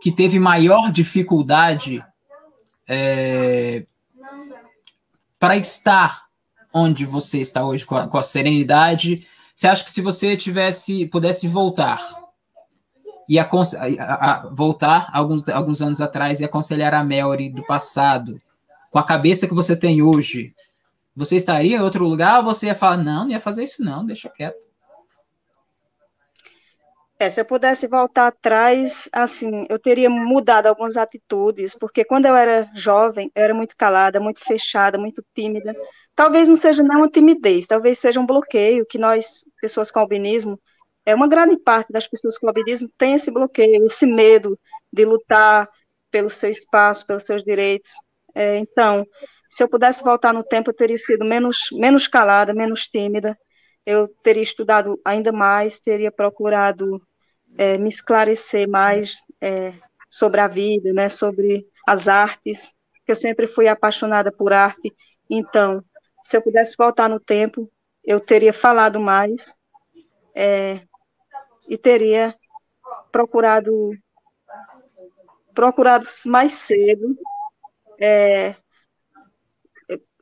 que teve maior dificuldade é, para estar onde você está hoje com a, com a, serenidade? Você acha que se você tivesse pudesse voltar e a, a, voltar alguns, alguns anos atrás e aconselhar a Melry do passado com a cabeça que você tem hoje, você estaria em outro lugar ou você ia falar não, não ia fazer isso não, deixa quieto? É, se eu pudesse voltar atrás, assim, eu teria mudado algumas atitudes, porque quando eu era jovem, eu era muito calada, muito fechada, muito tímida. Talvez não seja nem uma timidez, talvez seja um bloqueio que nós, pessoas com albinismo, é uma grande parte das pessoas com albinismo tem esse bloqueio, esse medo de lutar pelo seu espaço, pelos seus direitos. É, então, se eu pudesse voltar no tempo, eu teria sido menos, menos calada, menos tímida, eu teria estudado ainda mais, teria procurado é, me esclarecer mais é, sobre a vida, né, sobre as artes, que eu sempre fui apaixonada por arte. Então, se eu pudesse voltar no tempo, eu teria falado mais é, e teria procurado procurado mais cedo é,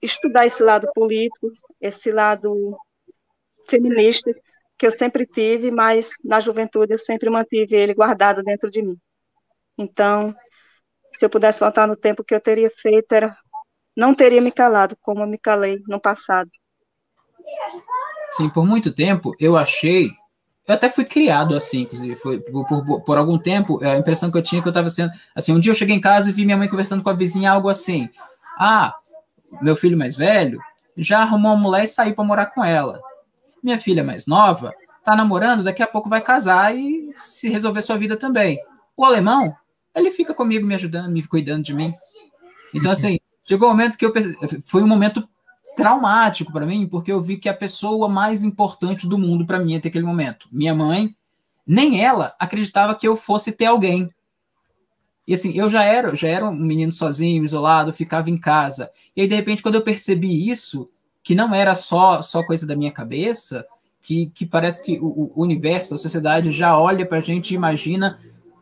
estudar esse lado político, esse lado feminista que eu sempre tive, mas na juventude eu sempre mantive ele guardado dentro de mim. Então, se eu pudesse voltar no tempo, que eu teria feito era não teria me calado como eu me calei no passado. Sim, por muito tempo eu achei, eu até fui criado assim, inclusive, foi por, por, por algum tempo a impressão que eu tinha é que eu estava sendo, assim, um dia eu cheguei em casa e vi minha mãe conversando com a vizinha algo assim, ah, meu filho mais velho já arrumou uma mulher e saiu para morar com ela. Minha filha mais nova tá namorando, daqui a pouco vai casar e se resolver sua vida também. O alemão, ele fica comigo me ajudando, me cuidando de mim. Então, assim, chegou um momento que eu foi um momento traumático para mim, porque eu vi que a pessoa mais importante do mundo para mim até aquele momento, minha mãe, nem ela acreditava que eu fosse ter alguém. E assim, eu já era, já era um menino sozinho, isolado, ficava em casa. E aí de repente quando eu percebi isso, que não era só, só coisa da minha cabeça, que, que parece que o, o universo, a sociedade já olha para a gente e imagina: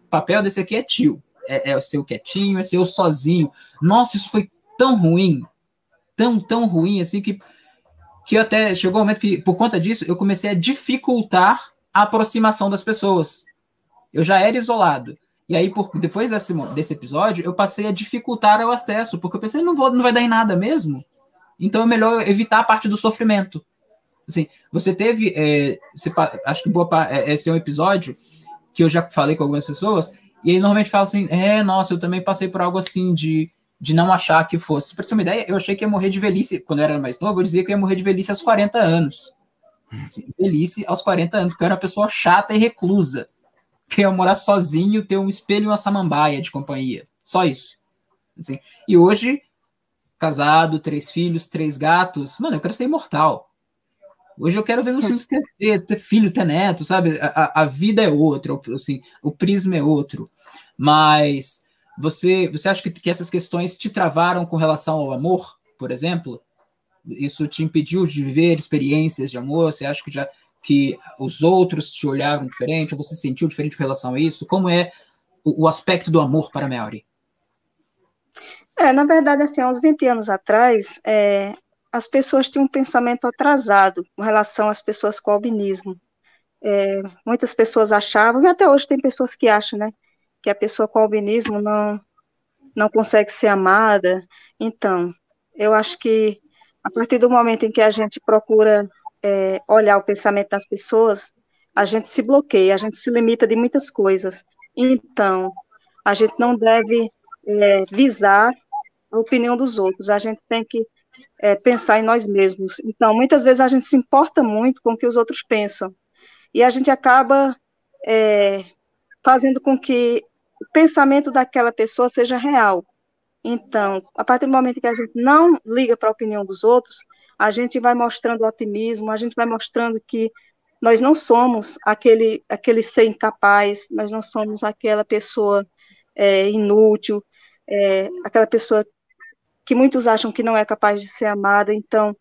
o papel desse aqui é tio, é, é o seu quietinho, é seu sozinho. Nossa, isso foi tão ruim, tão, tão ruim assim que, que até chegou um momento que, por conta disso, eu comecei a dificultar a aproximação das pessoas. Eu já era isolado. E aí, por, depois desse, desse episódio, eu passei a dificultar o acesso, porque eu pensei, não, vou, não vai dar em nada mesmo. Então é melhor evitar a parte do sofrimento. Assim, você teve, é, você, acho que boa, é, esse é um episódio que eu já falei com algumas pessoas, e aí normalmente fala assim, é, nossa, eu também passei por algo assim de, de não achar que fosse. Para ter uma ideia, eu achei que ia morrer de velhice, quando eu era mais novo, eu dizia que eu ia morrer de velhice aos 40 anos. Assim, velhice aos 40 anos, porque eu era uma pessoa chata e reclusa. (laughs) Que ia morar sozinho, ter um espelho e uma samambaia de companhia. Só isso. Assim, e hoje casado, três filhos, três gatos. Mano, eu quero ser imortal. Hoje eu quero ver meus (laughs) filhos crescer, ter filho, ter neto, sabe? A, a vida é outra, assim, o prisma é outro. Mas você, você acha que, que essas questões te travaram com relação ao amor, por exemplo? Isso te impediu de viver experiências de amor? Você acha que já que os outros te olharam diferente, ou você se sentiu diferente com relação a isso? Como é o, o aspecto do amor para Melry? É, na verdade, assim, há uns 20 anos atrás, é, as pessoas tinham um pensamento atrasado com relação às pessoas com albinismo. É, muitas pessoas achavam, e até hoje tem pessoas que acham, né, que a pessoa com albinismo não, não consegue ser amada. Então, eu acho que a partir do momento em que a gente procura é, olhar o pensamento das pessoas, a gente se bloqueia, a gente se limita de muitas coisas. Então, a gente não deve é, visar a opinião dos outros, a gente tem que é, pensar em nós mesmos. Então, muitas vezes a gente se importa muito com o que os outros pensam, e a gente acaba é, fazendo com que o pensamento daquela pessoa seja real. Então, a partir do momento que a gente não liga para a opinião dos outros, a gente vai mostrando otimismo, a gente vai mostrando que nós não somos aquele, aquele ser incapaz, nós não somos aquela pessoa é, inútil, é, aquela pessoa que muitos acham que não é capaz de ser amada. Então,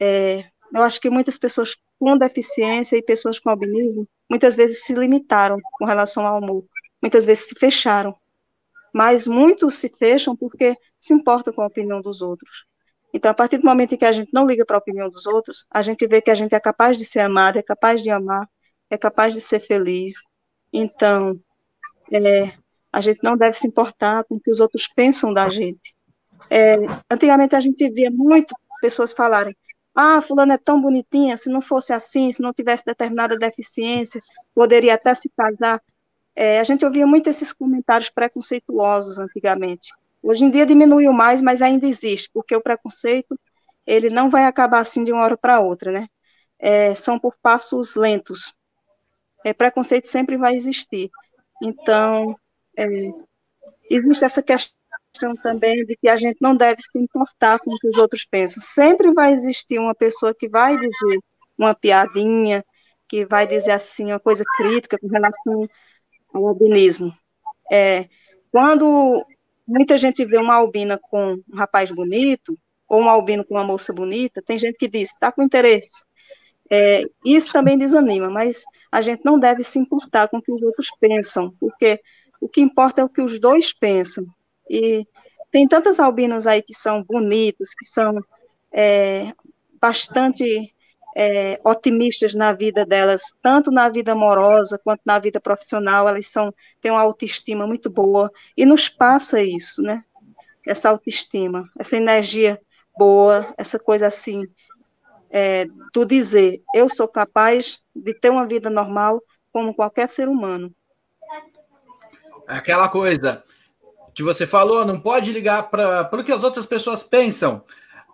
é, eu acho que muitas pessoas com deficiência e pessoas com albinismo muitas vezes se limitaram com relação ao amor, muitas vezes se fecharam. Mas muitos se fecham porque se importam com a opinião dos outros. Então, a partir do momento em que a gente não liga para a opinião dos outros, a gente vê que a gente é capaz de ser amado, é capaz de amar, é capaz de ser feliz. Então, é, a gente não deve se importar com o que os outros pensam da gente. É, antigamente a gente via muito pessoas falarem: ah, fulano é tão bonitinha, se não fosse assim, se não tivesse determinada deficiência, poderia até se casar. É, a gente ouvia muito esses comentários preconceituosos antigamente. Hoje em dia diminuiu mais, mas ainda existe, porque o preconceito ele não vai acabar assim de uma hora para outra, né? É, são por passos lentos. É, preconceito sempre vai existir. Então, é, existe essa questão também de que a gente não deve se importar com o que os outros pensam. Sempre vai existir uma pessoa que vai dizer uma piadinha, que vai dizer assim uma coisa crítica com relação ao albinismo. É, quando muita gente vê uma albina com um rapaz bonito, ou um albino com uma moça bonita, tem gente que diz, está com interesse. É, isso também desanima, mas a gente não deve se importar com o que os outros pensam, porque o que importa é o que os dois pensam. E tem tantas albinas aí que são bonitas, que são é, bastante é, otimistas na vida delas, tanto na vida amorosa quanto na vida profissional, elas são, têm uma autoestima muito boa, e nos passa isso, né? Essa autoestima, essa energia boa, essa coisa assim, é, do dizer, eu sou capaz de ter uma vida normal como qualquer ser humano. Aquela coisa, que você falou, não pode ligar para o que as outras pessoas pensam.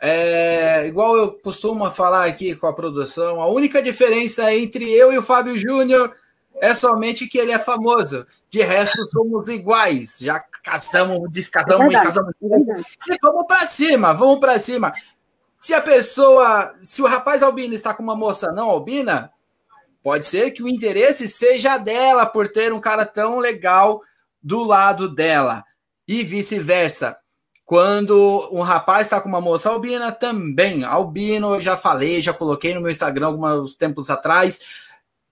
É, igual eu costumo falar aqui com a produção, a única diferença entre eu e o Fábio Júnior é somente que ele é famoso. De resto, somos iguais. Já casamos, descasamos é e casamos. É e vamos para cima, vamos para cima. Se a pessoa, se o rapaz albino está com uma moça não albina, pode ser que o interesse seja dela por ter um cara tão legal do lado dela e vice-versa. Quando um rapaz está com uma moça albina, também. Albino, eu já falei, já coloquei no meu Instagram alguns tempos atrás.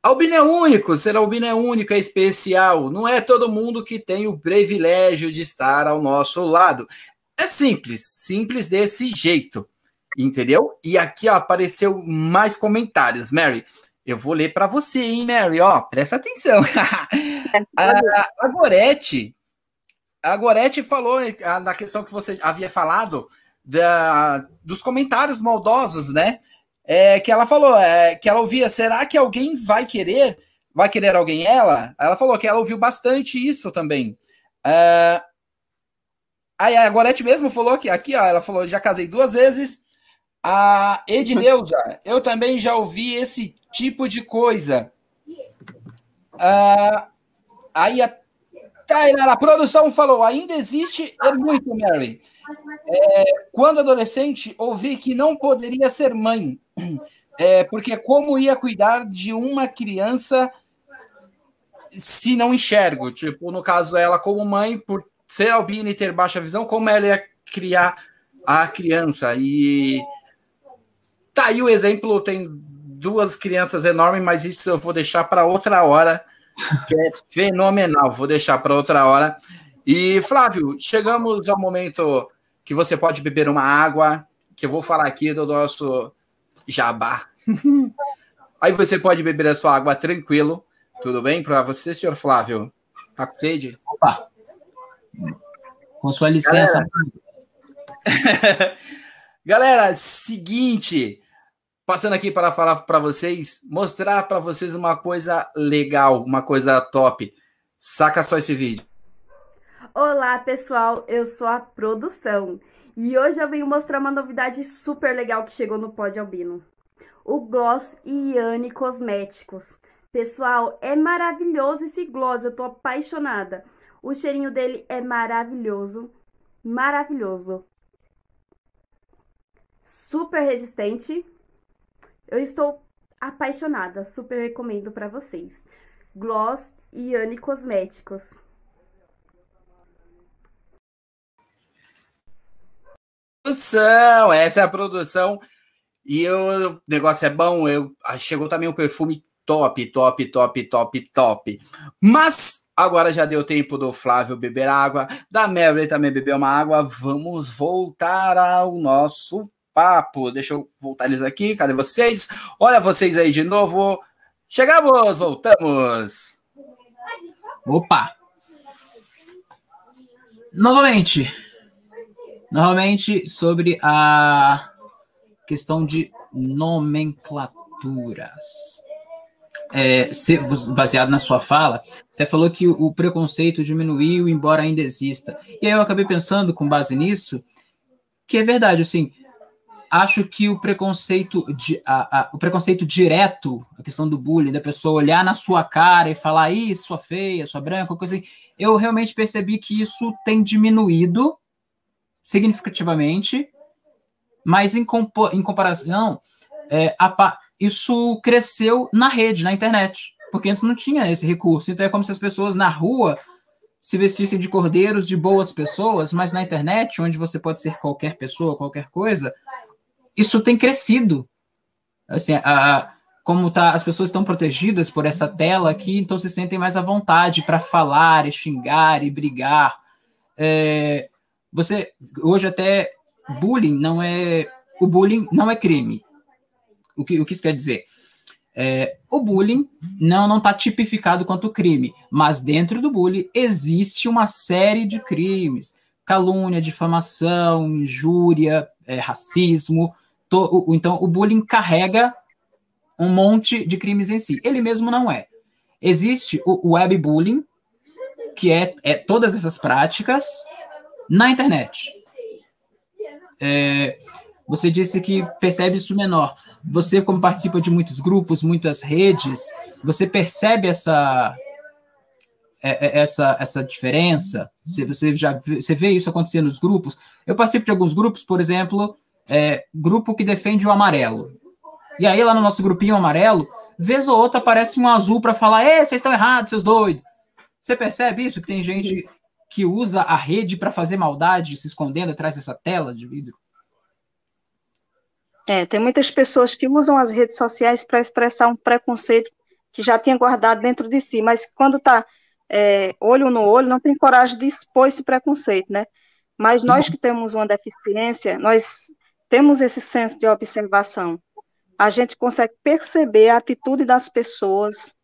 Albino é único, ser albino é único, é especial. Não é todo mundo que tem o privilégio de estar ao nosso lado. É simples, simples desse jeito. Entendeu? E aqui ó, apareceu mais comentários, Mary. Eu vou ler para você, hein, Mary? Ó, presta atenção. (laughs) a, a Gorete a Gorete falou na questão que você havia falado da, dos comentários maldosos, né? É, que ela falou é, que ela ouvia, será que alguém vai querer? Vai querer alguém ela? Ela falou que ela ouviu bastante isso também. É, aí a Gorete mesmo falou que aqui, ó, ela falou, já casei duas vezes. A Edneuza, (laughs) eu também já ouvi esse tipo de coisa. Uh, aí a Tainara, a produção falou, ainda existe é muito, Mary. É, quando adolescente, ouvi que não poderia ser mãe, é, porque como ia cuidar de uma criança se não enxergo? Tipo, no caso, ela como mãe, por ser albina e ter baixa visão, como ela ia criar a criança? E tá aí o exemplo, tem duas crianças enormes, mas isso eu vou deixar para outra hora que é fenomenal. Vou deixar para outra hora. E, Flávio, chegamos ao momento que você pode beber uma água, que eu vou falar aqui do nosso jabá. (laughs) Aí você pode beber a sua água tranquilo. Tudo bem para você, senhor Flávio? Tá com sede? Opa! Com sua licença. Galera, (laughs) Galera seguinte, passando aqui para falar para vocês, mostrar para vocês uma coisa legal, uma coisa top. Saca só esse vídeo. Olá, pessoal, eu sou a produção e hoje eu venho mostrar uma novidade super legal que chegou no Pod Albino. O Gloss Iane Cosméticos. Pessoal, é maravilhoso esse gloss, eu tô apaixonada. O cheirinho dele é maravilhoso, maravilhoso. Super resistente, eu estou apaixonada, super recomendo para vocês. Gloss e Anne Cosméticos. Produção, essa é a produção. E o negócio é bom, eu, ah, chegou também um perfume top, top, top, top, top. Mas agora já deu tempo do Flávio beber água, da Mary também beber uma água. Vamos voltar ao nosso papo. Deixa eu voltar eles aqui. Cadê vocês? Olha vocês aí de novo. Chegamos, voltamos. Opa! Novamente. Novamente sobre a questão de nomenclaturas. É, se, baseado na sua fala, você falou que o preconceito diminuiu, embora ainda exista. E aí eu acabei pensando, com base nisso, que é verdade, assim, acho que o preconceito, a, a, o preconceito direto, a questão do bullying, da pessoa olhar na sua cara e falar, ih, sua feia, sua branca, coisa assim, eu realmente percebi que isso tem diminuído significativamente, mas em, compo, em comparação, é, a, isso cresceu na rede, na internet, porque antes não tinha esse recurso, então é como se as pessoas na rua se vestissem de cordeiros de boas pessoas, mas na internet, onde você pode ser qualquer pessoa, qualquer coisa, isso tem crescido. Assim, a, como tá, as pessoas estão protegidas por essa tela aqui, então se sentem mais à vontade para falar e xingar e brigar. É, você hoje até bullying não é o bullying não é crime. O que, o que isso quer dizer? É, o bullying não não está tipificado quanto crime, mas dentro do bullying existe uma série de crimes: calúnia, difamação, injúria, é, racismo, to, o, então, o bullying carrega um monte de crimes em si. Ele mesmo não é. Existe o webbullying, que é, é todas essas práticas na internet. É, você disse que percebe isso menor. Você, como participa de muitos grupos, muitas redes, você percebe essa é, é, essa essa diferença? Você já você vê isso acontecer nos grupos? Eu participo de alguns grupos, por exemplo, é, grupo que defende o amarelo. E aí, lá no nosso grupinho amarelo, vez ou outra aparece um azul para falar: Ei, vocês estão errados, seus doidos. Você percebe isso? Que tem gente que usa a rede para fazer maldade, se escondendo atrás dessa tela de vidro? É, tem muitas pessoas que usam as redes sociais para expressar um preconceito que já tinha guardado dentro de si, mas quando está é, olho no olho, não tem coragem de expor esse preconceito, né? Mas nós que temos uma deficiência, nós temos esse senso de observação. A gente consegue perceber a atitude das pessoas,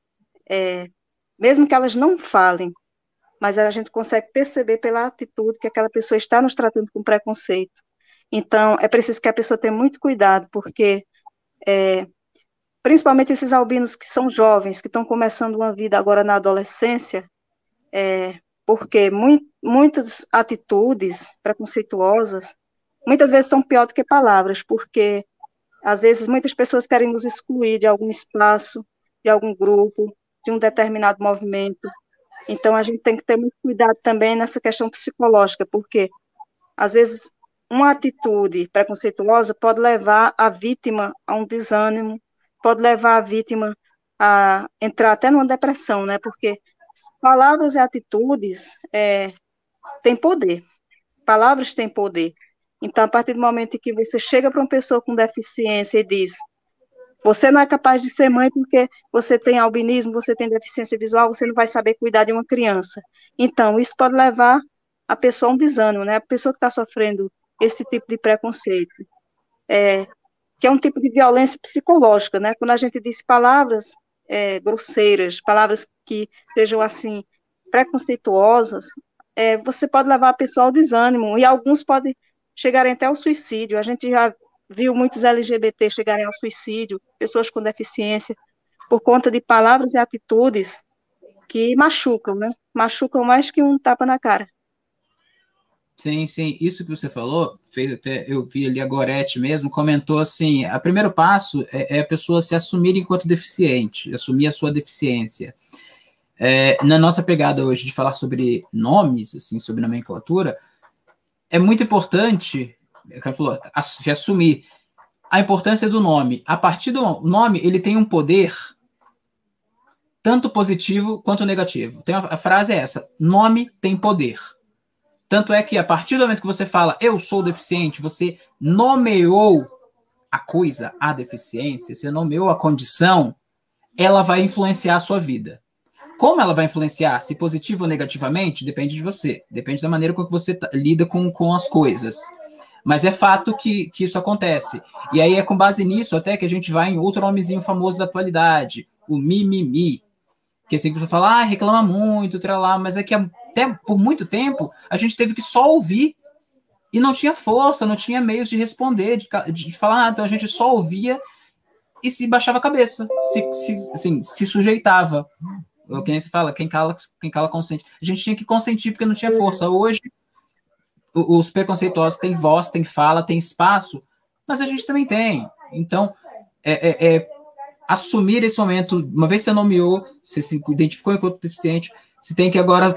é, mesmo que elas não falem, mas a gente consegue perceber pela atitude que aquela pessoa está nos tratando com preconceito. Então, é preciso que a pessoa tenha muito cuidado, porque, é, principalmente esses albinos que são jovens, que estão começando uma vida agora na adolescência, é, porque muito, muitas atitudes preconceituosas muitas vezes são pior do que palavras, porque às vezes muitas pessoas querem nos excluir de algum espaço, de algum grupo, de um determinado movimento. Então a gente tem que ter muito cuidado também nessa questão psicológica, porque às vezes uma atitude preconceituosa pode levar a vítima a um desânimo, pode levar a vítima a entrar até numa depressão, né? Porque palavras e atitudes é, têm poder. Palavras têm poder. Então, a partir do momento que você chega para uma pessoa com deficiência e diz: você não é capaz de ser mãe porque você tem albinismo, você tem deficiência visual, você não vai saber cuidar de uma criança. Então, isso pode levar a pessoa a um desânimo, né? A pessoa que está sofrendo esse tipo de preconceito, é, que é um tipo de violência psicológica, né? Quando a gente diz palavras é, grosseiras, palavras que sejam assim preconceituosas, é, você pode levar a pessoa ao desânimo e alguns podem chegarem até ao suicídio. A gente já viu muitos LGBT chegarem ao suicídio, pessoas com deficiência, por conta de palavras e atitudes que machucam, né? Machucam mais que um tapa na cara. Sim, sim, isso que você falou, fez até, eu vi ali a Gorete mesmo, comentou assim, o primeiro passo é, é, a pessoa se assumir enquanto deficiente, assumir a sua deficiência. É, na nossa pegada hoje de falar sobre nomes, assim, sobre nomenclatura, é muito importante, se assumir a importância do nome. A partir do nome, ele tem um poder tanto positivo quanto negativo. Tem a frase é essa: nome tem poder. Tanto é que a partir do momento que você fala eu sou deficiente, você nomeou a coisa, a deficiência, você nomeou a condição, ela vai influenciar a sua vida. Como ela vai influenciar, se positivo ou negativamente, depende de você. Depende da maneira com que você lida com, com as coisas. Mas é fato que, que isso acontece. E aí é com base nisso até que a gente vai em outro nomezinho famoso da atualidade, o mimimi. Que assim, você fala, ah, reclama muito, lá, mas é que até por muito tempo a gente teve que só ouvir e não tinha força, não tinha meios de responder, de, de falar, ah, então a gente só ouvia e se baixava a cabeça, se, se, assim, se sujeitava. Quem se fala, quem cala, quem cala consente. A gente tinha que consentir porque não tinha força. Hoje, os preconceituosos têm voz, têm fala, têm espaço, mas a gente também tem. Então, é, é, é assumir esse momento, uma vez você nomeou, você se identificou enquanto deficiente, você tem que agora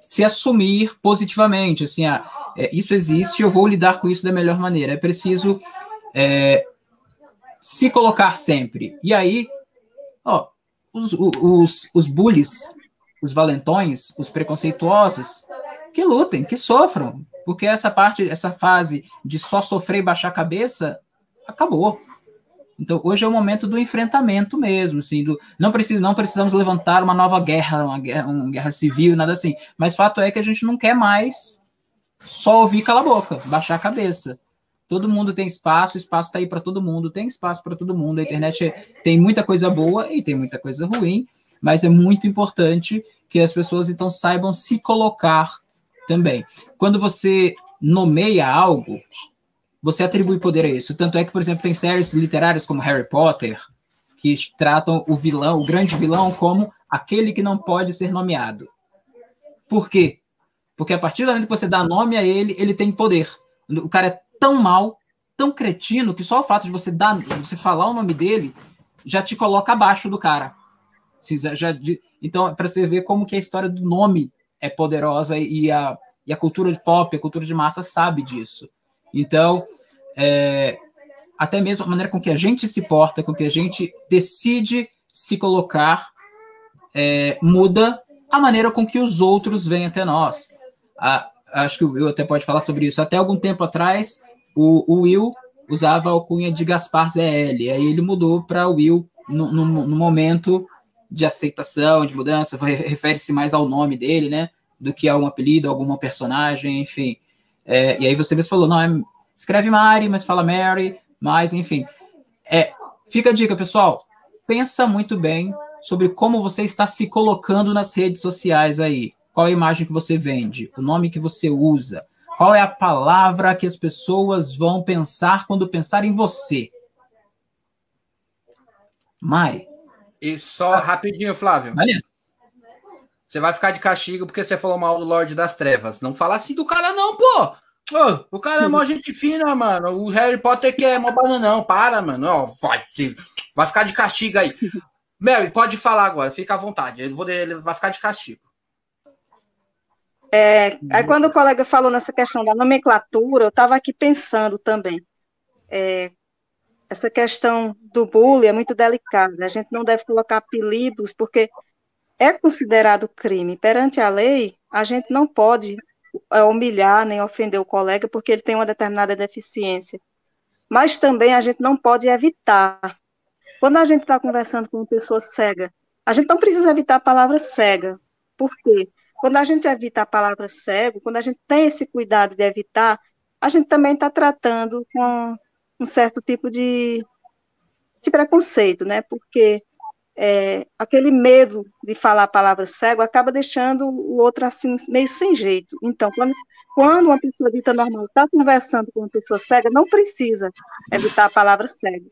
se assumir positivamente, assim, ah, é, isso existe, eu vou lidar com isso da melhor maneira. É preciso é, se colocar sempre. E aí, ó, os, os, os bullies, os valentões, os preconceituosos, que lutem, que sofram, porque essa parte, essa fase de só sofrer e baixar a cabeça, acabou. Então, hoje é o momento do enfrentamento mesmo, assim, do, não, precisa, não precisamos levantar uma nova guerra, uma guerra, uma guerra civil, nada assim. Mas fato é que a gente não quer mais só ouvir cala a boca, baixar a cabeça. Todo mundo tem espaço, o espaço está aí para todo mundo, tem espaço para todo mundo. A internet tem muita coisa boa e tem muita coisa ruim, mas é muito importante que as pessoas então saibam se colocar também. Quando você nomeia algo, você atribui poder a isso. Tanto é que, por exemplo, tem séries literárias como Harry Potter que tratam o vilão, o grande vilão, como aquele que não pode ser nomeado. Por quê? Porque a partir do momento que você dá nome a ele, ele tem poder. O cara é tão mal, tão cretino, que só o fato de você dar, você falar o nome dele, já te coloca abaixo do cara. Já, já, então, para você ver como que a história do nome é poderosa e a, e a cultura de pop, a cultura de massa sabe disso. Então, é, até mesmo a maneira com que a gente se porta, com que a gente decide se colocar, é, muda a maneira com que os outros vêm até nós. A, acho que Will até pode falar sobre isso. Até algum tempo atrás, o, o Will usava a alcunha de Gaspar ZL, aí ele mudou para Will no, no, no, momento de aceitação, de mudança, refere-se mais ao nome dele, né, do que a um apelido, alguma personagem, enfim. É, e aí você mesmo falou, não, é, escreve Mari, mas fala Mary, mas enfim. É, fica a dica, pessoal. Pensa muito bem sobre como você está se colocando nas redes sociais aí. Qual a imagem que você vende? O nome que você usa? Qual é a palavra que as pessoas vão pensar quando pensar em você? Mari. E só rapidinho, Flávio. Beleza. Você vai ficar de castigo porque você falou mal do Lorde das Trevas. Não fala assim do cara, não, pô! Ô, o cara é mó gente fina, mano. O Harry Potter que é mó bananão. Para, mano. Ó, vai, vai ficar de castigo aí. Mary, pode falar agora, fica à vontade. Ele, vou, ele vai ficar de castigo. É, aí quando o colega falou nessa questão da nomenclatura, eu estava aqui pensando também. É, essa questão do bullying é muito delicada. A gente não deve colocar apelidos, porque é considerado crime. Perante a lei, a gente não pode é, humilhar nem ofender o colega porque ele tem uma determinada deficiência. Mas também a gente não pode evitar. Quando a gente está conversando com uma pessoa cega, a gente não precisa evitar a palavra cega. Por quê? Quando a gente evita a palavra cego, quando a gente tem esse cuidado de evitar, a gente também está tratando com um certo tipo de, de preconceito, né? Porque é, aquele medo de falar a palavra cego acaba deixando o outro assim, meio sem jeito. Então, quando, quando uma pessoa dita normal está conversando com uma pessoa cega, não precisa evitar a palavra cego.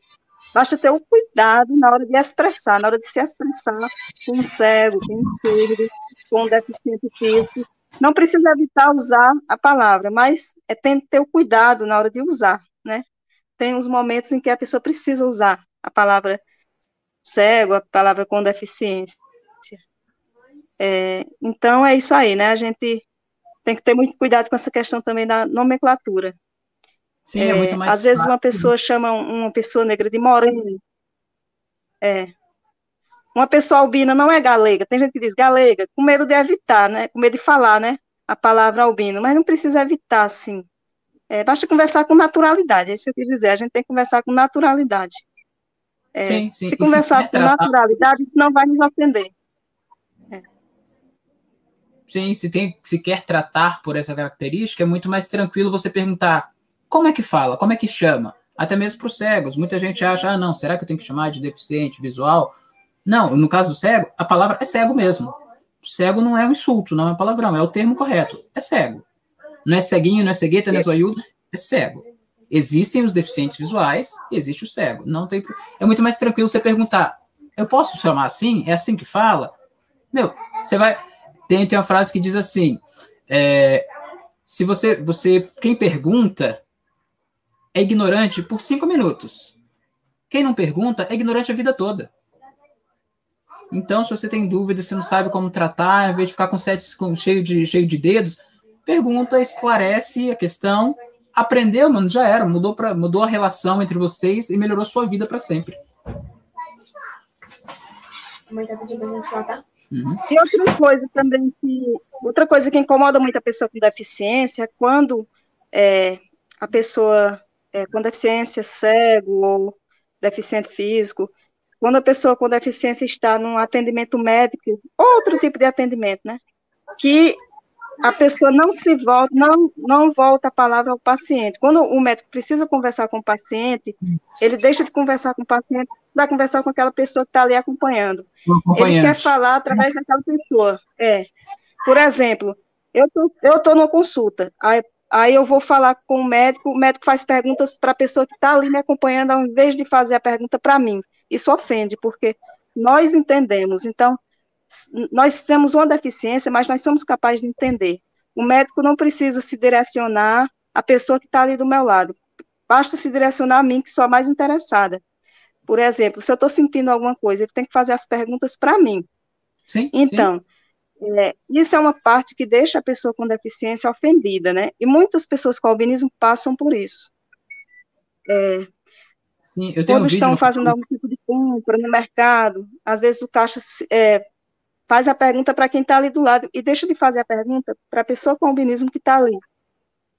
Basta ter o cuidado na hora de expressar, na hora de se expressar com um cego, com um surdo, com um deficiente físico. Não precisa evitar usar a palavra, mas é tem ter o cuidado na hora de usar, né? Tem uns momentos em que a pessoa precisa usar a palavra cego, a palavra com deficiência. É, então, é isso aí, né? A gente tem que ter muito cuidado com essa questão também da nomenclatura. Sim, é, é muito mais Às vezes uma pessoa chama uma pessoa negra de morena. É. Uma pessoa albina não é galega. Tem gente que diz galega, com medo de evitar, né? Com medo de falar, né? A palavra albino. Mas não precisa evitar, assim. É, basta conversar com naturalidade. É isso que eu quis dizer. A gente tem que conversar com naturalidade. É, sim, sim. Se conversar se com tratar... naturalidade, isso não vai nos ofender. É. Sim, se, tem, se quer tratar por essa característica, é muito mais tranquilo você perguntar como é que fala, como é que chama. Até mesmo para os cegos. Muita gente acha, ah, não, será que eu tenho que chamar de deficiente visual? Não, no caso do cego, a palavra é cego mesmo. Cego não é um insulto, não é um palavrão, é o termo correto. É cego. Não é ceguinho, não é cegueta, não é zoiudo, é cego. Existem os deficientes visuais e existe o cego. Não tem. É muito mais tranquilo você perguntar: eu posso chamar assim? É assim que fala? Meu, você vai. Tem, tem uma frase que diz assim: é, se você, você. Quem pergunta é ignorante por cinco minutos. Quem não pergunta é ignorante a vida toda. Então, se você tem dúvida, se não sabe como tratar, ao invés de ficar com sete com, cheio, de, cheio de dedos, pergunta, esclarece a questão, aprendeu, mano, já era, mudou, pra, mudou a relação entre vocês e melhorou sua vida para sempre. Mãe tá pedindo pra gente falar, tá? Uhum. E outra coisa também que outra coisa que incomoda muito a pessoa com deficiência é quando é, a pessoa é, com deficiência cego ou deficiente físico, quando a pessoa com deficiência está num atendimento médico, outro tipo de atendimento, né? Que a pessoa não se volta, não, não volta a palavra ao paciente. Quando o médico precisa conversar com o paciente, ele deixa de conversar com o paciente para conversar com aquela pessoa que está ali acompanhando. Ele quer falar através daquela pessoa. É. Por exemplo, eu tô, eu tô numa consulta, aí, aí eu vou falar com o médico, o médico faz perguntas para a pessoa que está ali me acompanhando, ao invés de fazer a pergunta para mim. Isso ofende, porque nós entendemos. Então, nós temos uma deficiência, mas nós somos capazes de entender. O médico não precisa se direcionar à pessoa que está ali do meu lado. Basta se direcionar a mim, que sou a mais interessada. Por exemplo, se eu estou sentindo alguma coisa, ele tem que fazer as perguntas para mim. Sim. Então, sim. É, isso é uma parte que deixa a pessoa com deficiência ofendida, né? E muitas pessoas com albinismo passam por isso. É, sim, eu tenho quando um estão no... fazendo algum tipo de compra no mercado, às vezes o caixa é, faz a pergunta para quem está ali do lado e deixa de fazer a pergunta para a pessoa com albinismo que está ali.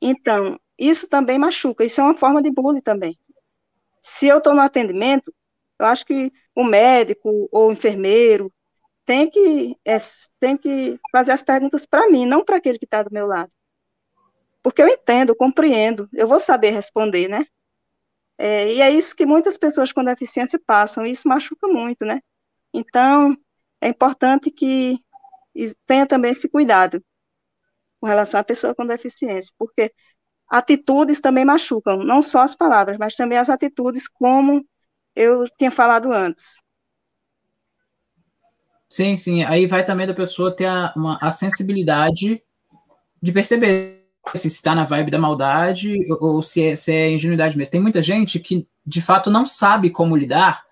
Então, isso também machuca, isso é uma forma de bullying também. Se eu estou no atendimento, eu acho que o médico ou o enfermeiro tem que, é, tem que fazer as perguntas para mim, não para aquele que está do meu lado. Porque eu entendo, compreendo, eu vou saber responder, né? É, e é isso que muitas pessoas com deficiência passam, e isso machuca muito, né? Então, é importante que tenha também esse cuidado com relação à pessoa com deficiência, porque atitudes também machucam, não só as palavras, mas também as atitudes, como eu tinha falado antes. Sim, sim. Aí vai também da pessoa ter a, uma, a sensibilidade de perceber se está na vibe da maldade ou se é, se é ingenuidade mesmo. Tem muita gente que, de fato, não sabe como lidar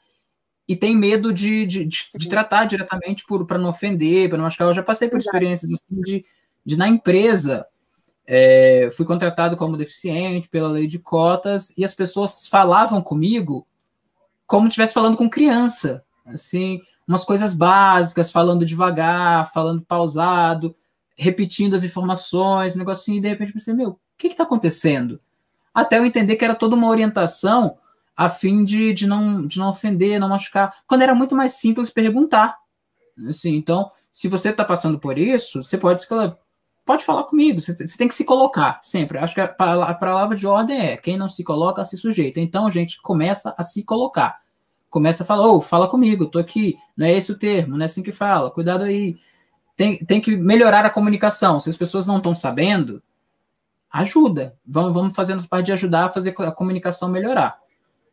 e tem medo de, de, de, de tratar diretamente para não ofender, para não machucar. Eu já passei por experiências assim de, de na empresa, é, fui contratado como deficiente pela lei de cotas e as pessoas falavam comigo como estivesse falando com criança, assim, umas coisas básicas, falando devagar, falando pausado, repetindo as informações, um negocinho, e de repente pensei, meu, o que está acontecendo? Até eu entender que era toda uma orientação a fim de, de, não, de não ofender, não machucar, quando era muito mais simples perguntar. Assim, então, se você está passando por isso, você pode pode falar comigo, você, você, tem que se colocar sempre. Acho que a, a, palavra de ordem é quem não se coloca se sujeita. Então, a gente começa a se colocar. Começa a falar, ô, oh, fala comigo, tô aqui. Não é esse o termo, não é assim que fala. Cuidado aí. Tem, tem que melhorar a comunicação. Se as pessoas não estão sabendo, ajuda. Vamos, vamos fazendo parte de ajudar a fazer a comunicação melhorar.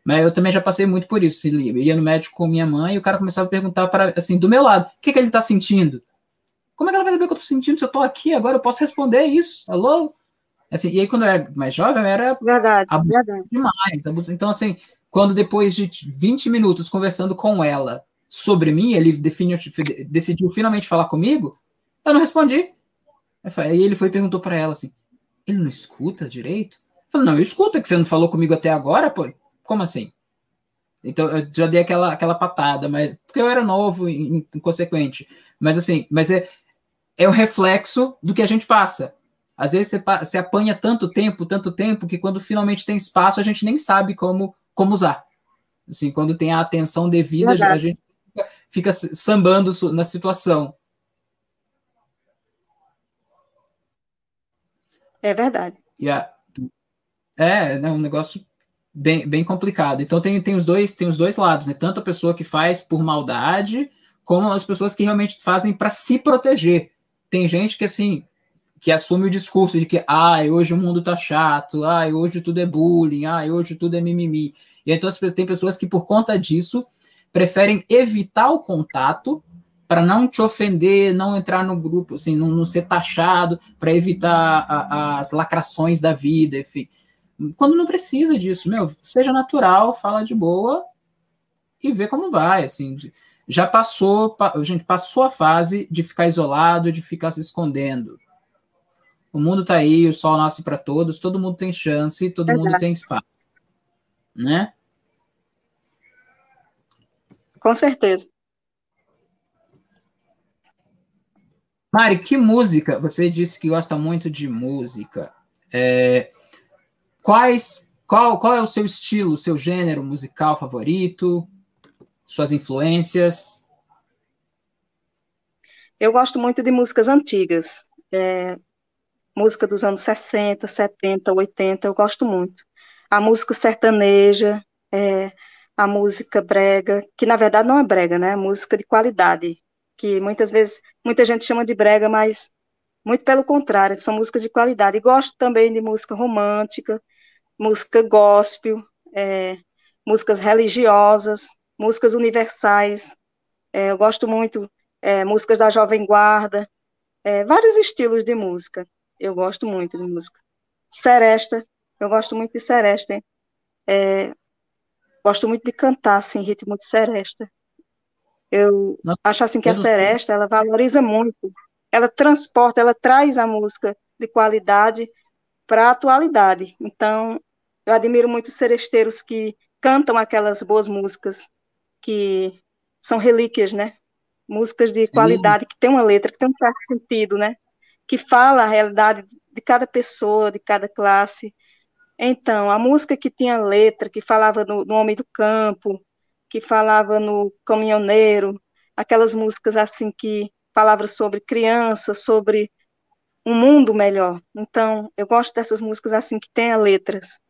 Mas eu também já passei muito por isso. Eu ia no médico com minha mãe e o cara começava a perguntar para assim, do meu lado, o que, que ele está sentindo? Como é que ela vai saber o que eu tô sentindo se eu tô aqui agora? Eu posso responder isso. Alô? Assim, e aí, quando eu era mais jovem, eu era verdade, verdade. demais. Então, assim, quando depois de 20 minutos conversando com ela sobre mim, ele definiu, decidiu finalmente falar comigo, eu não respondi. Aí ele foi e perguntou para ela assim: ele não escuta direito? Eu falei, não, é que você não falou comigo até agora, pô. Como assim? Então, eu já dei aquela, aquela patada, mas porque eu era novo inconsequente. Mas assim, mas é, é o reflexo do que a gente passa. Às vezes você, você apanha tanto tempo, tanto tempo, que quando finalmente tem espaço, a gente nem sabe como, como usar. Assim, quando tem a atenção devida, a gente fica, fica sambando na situação. É verdade. É, é um negócio bem, bem complicado. Então tem, tem, os dois, tem os dois lados, né? Tanto a pessoa que faz por maldade, como as pessoas que realmente fazem para se proteger tem gente que assim que assume o discurso de que, ai, hoje o mundo tá chato, ai, hoje tudo é bullying, ai, hoje tudo é mimimi. E então tem pessoas que, por conta disso, preferem evitar o contato para não te ofender, não entrar no grupo, assim, não, não ser taxado, para evitar a, as lacrações da vida, enfim. Quando não precisa disso, meu, seja natural, fala de boa e vê como vai, assim. Já passou, a gente passou a fase de ficar isolado, de ficar se escondendo. O mundo está aí, o sol nasce para todos, todo mundo tem chance, todo Exato. mundo tem espaço. Né? Com certeza. Mari, que música? Você disse que gosta muito de música. É, quais, qual, qual é o seu estilo, o seu gênero musical favorito? Suas influências? Eu gosto muito de músicas antigas. É, música dos anos 60, 70, 80, eu gosto muito. A música sertaneja, é, a música brega, que na verdade não é brega, né? É música de qualidade, que muitas vezes muita gente chama de brega, mas muito pelo contrário, são músicas de qualidade. E gosto também de música romântica, música gospel, é, músicas religiosas, músicas universais. É, eu gosto muito é, músicas da Jovem Guarda, é, vários estilos de música. Eu gosto muito de música. Seresta, eu gosto muito de seresta. É, gosto muito de cantar, assim, ritmo de seresta. Eu Não, acho, assim, que a seresta, ela valoriza muito. Ela transporta, ela traz a música de qualidade para a atualidade. Então, eu admiro muito os seresteiros que cantam aquelas boas músicas que são relíquias, né? Músicas de Sim. qualidade, que tem uma letra, que tem um certo sentido, né? Que fala a realidade de cada pessoa, de cada classe. Então, a música que tinha letra, que falava no, no homem do campo, que falava no caminhoneiro, aquelas músicas assim que falavam sobre criança, sobre um mundo melhor. Então, eu gosto dessas músicas assim que tenha letras,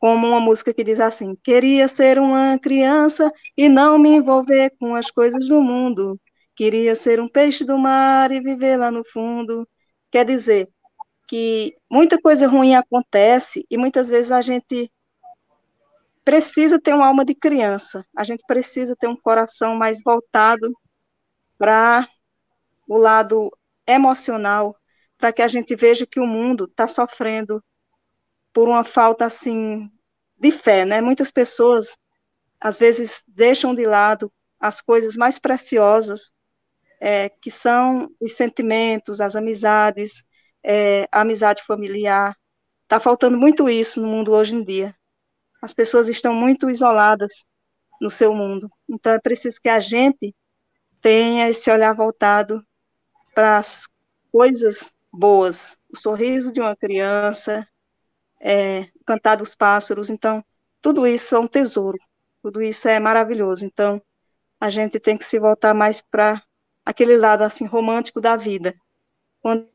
como uma música que diz assim: queria ser uma criança e não me envolver com as coisas do mundo. Queria ser um peixe do mar e viver lá no fundo. Quer dizer que muita coisa ruim acontece e muitas vezes a gente precisa ter uma alma de criança, a gente precisa ter um coração mais voltado para o lado emocional, para que a gente veja que o mundo está sofrendo por uma falta assim de fé, né? Muitas pessoas às vezes deixam de lado as coisas mais preciosas é, que são os sentimentos, as amizades, é, a amizade familiar. Está faltando muito isso no mundo hoje em dia. As pessoas estão muito isoladas no seu mundo. Então é preciso que a gente tenha esse olhar voltado para as coisas boas, o sorriso de uma criança, é, cantar dos pássaros. Então, tudo isso é um tesouro, tudo isso é maravilhoso. Então, a gente tem que se voltar mais para aquele lado assim romântico da vida. Quando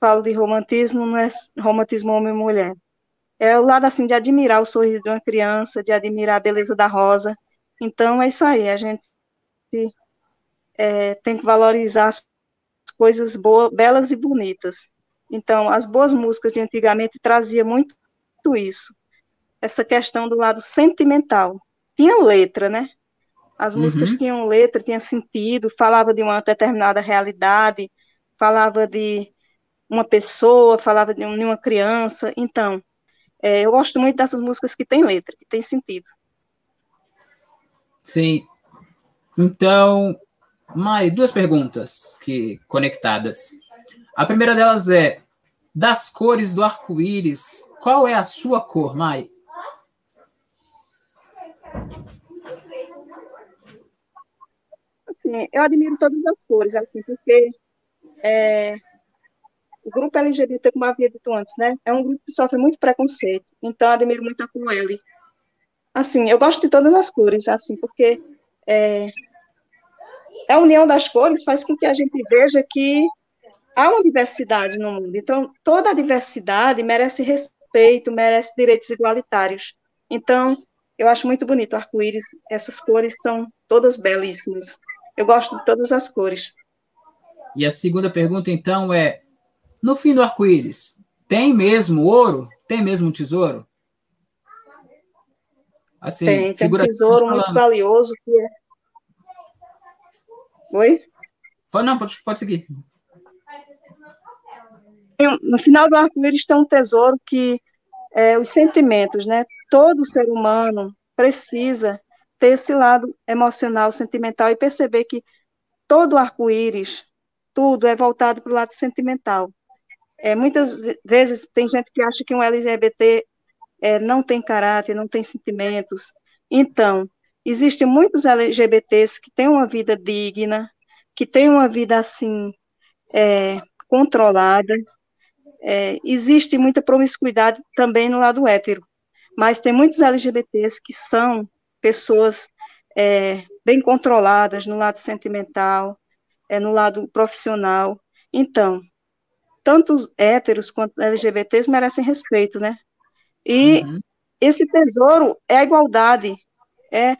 falo de romantismo, não é romantismo homem e mulher. É o lado assim de admirar o sorriso de uma criança, de admirar a beleza da rosa. Então é isso aí, a gente é, tem que valorizar as coisas boas, belas e bonitas. Então, as boas músicas de antigamente trazia muito isso. Essa questão do lado sentimental. Tinha letra, né? As músicas uhum. tinham letra, tinham sentido, falava de uma determinada realidade, falava de uma pessoa, falava de uma criança. Então, é, eu gosto muito dessas músicas que têm letra, que têm sentido. Sim. Então, Mai, duas perguntas que conectadas. A primeira delas é: das cores do arco-íris, qual é a sua cor, Mai? Assim, eu admiro todas as cores, assim, porque é, o grupo LGBT, como havia dito antes, né, é um grupo que sofre muito preconceito, então eu admiro muito a L. Assim, eu gosto de todas as cores, assim, porque é, a união das cores faz com que a gente veja que há uma diversidade no mundo. Então, toda a diversidade merece respeito, merece direitos igualitários. Então, eu acho muito bonito o arco-íris, essas cores são todas belíssimas. Eu gosto de todas as cores. E a segunda pergunta, então, é: no fim do arco-íris, tem mesmo ouro? Tem mesmo um tesouro? Assim, tem, tem um tesouro muito valioso que é. Oi? Não, pode, pode seguir. No final do arco-íris tem um tesouro que é os sentimentos, né? Todo ser humano precisa ter esse lado emocional, sentimental e perceber que todo arco-íris, tudo é voltado para o lado sentimental. É, muitas vezes tem gente que acha que um LGBT é, não tem caráter, não tem sentimentos. Então, existem muitos LGBTs que têm uma vida digna, que têm uma vida assim é, controlada. É, existe muita promiscuidade também no lado hétero, mas tem muitos LGBTs que são pessoas é, bem controladas no lado sentimental, é, no lado profissional. Então, tanto héteros quanto LGBTs merecem respeito, né? E uhum. esse tesouro é a igualdade. É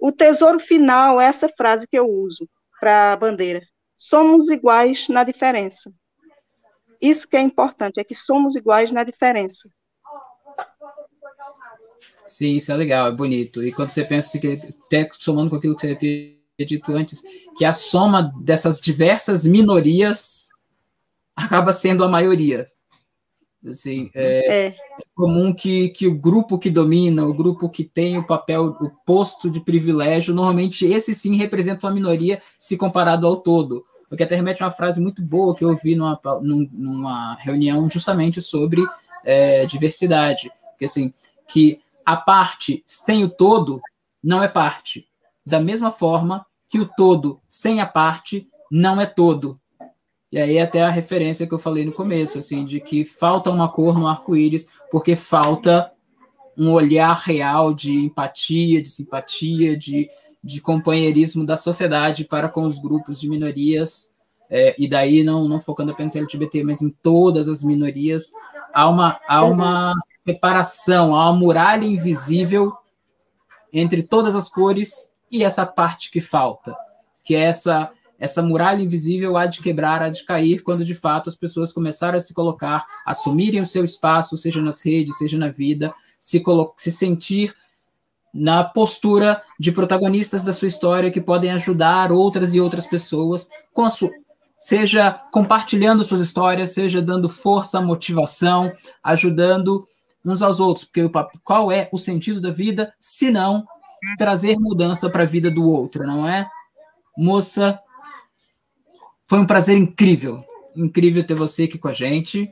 o tesouro final é essa frase que eu uso para a bandeira. Somos iguais na diferença. Isso que é importante, é que somos iguais na diferença. Sim, isso é legal, é bonito. E quando você pensa que, até somando com aquilo que você havia dito antes, que a soma dessas diversas minorias acaba sendo a maioria. Assim, é, é. é, comum que, que o grupo que domina, o grupo que tem o papel, o posto de privilégio, normalmente esse sim representa uma minoria se comparado ao todo. O que até remete a uma frase muito boa que eu ouvi numa, numa reunião justamente sobre é, diversidade. Que assim, que a parte sem o todo não é parte. Da mesma forma que o todo sem a parte não é todo. E aí até a referência que eu falei no começo, assim, de que falta uma cor no arco-íris, porque falta um olhar real de empatia, de simpatia, de, de companheirismo da sociedade para com os grupos de minorias, é, e daí não, não focando apenas em LGBT, mas em todas as minorias, há uma, há uma separação, há uma muralha invisível entre todas as cores e essa parte que falta, que é essa essa muralha invisível há de quebrar, há de cair, quando de fato as pessoas começarem a se colocar, assumirem o seu espaço, seja nas redes, seja na vida, se, se sentir na postura de protagonistas da sua história que podem ajudar outras e outras pessoas com a sua seja compartilhando suas histórias, seja dando força, motivação, ajudando uns aos outros, porque qual é o sentido da vida se não trazer mudança para a vida do outro, não é? Moça, foi um prazer incrível. Incrível ter você aqui com a gente.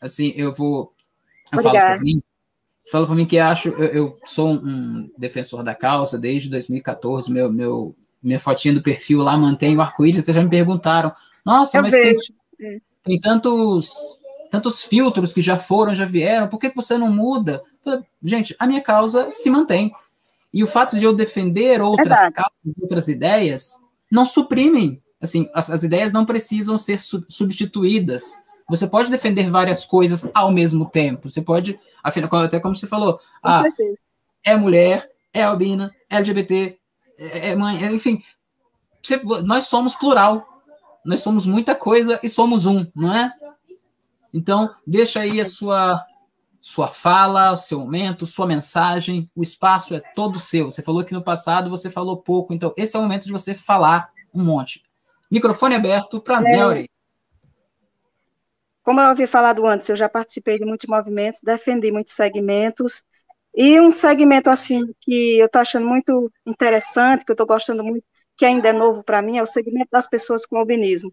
Assim, eu vou. Eu falo por mim. Falo por mim que acho. Eu, eu, sou um defensor da causa desde 2014. Meu, meu, minha fotinha do perfil lá mantém o arco-íris. Vocês já me perguntaram. Nossa, eu mas tem, é. tem tantos tantos filtros que já foram, já vieram, por que você não muda? Gente, a minha causa se mantém. E o fato de eu defender outras causas, outras ideias, não suprimem Assim, as, as ideias não precisam ser sub substituídas. Você pode defender várias coisas ao mesmo tempo. Você pode, afinal, até como você falou, ah, é mulher, é albina, é LGBT, é, é mãe, é, enfim. Você, nós somos plural. Nós somos muita coisa e somos um, não é? Então, deixa aí a sua sua fala, o seu momento, sua mensagem, o espaço é todo seu. Você falou que no passado você falou pouco, então esse é o momento de você falar um monte. Microfone aberto para é. Melry. Como eu havia falado antes, eu já participei de muitos movimentos, defendi muitos segmentos, e um segmento assim que eu estou achando muito interessante, que eu estou gostando muito, que ainda é novo para mim, é o segmento das pessoas com albinismo.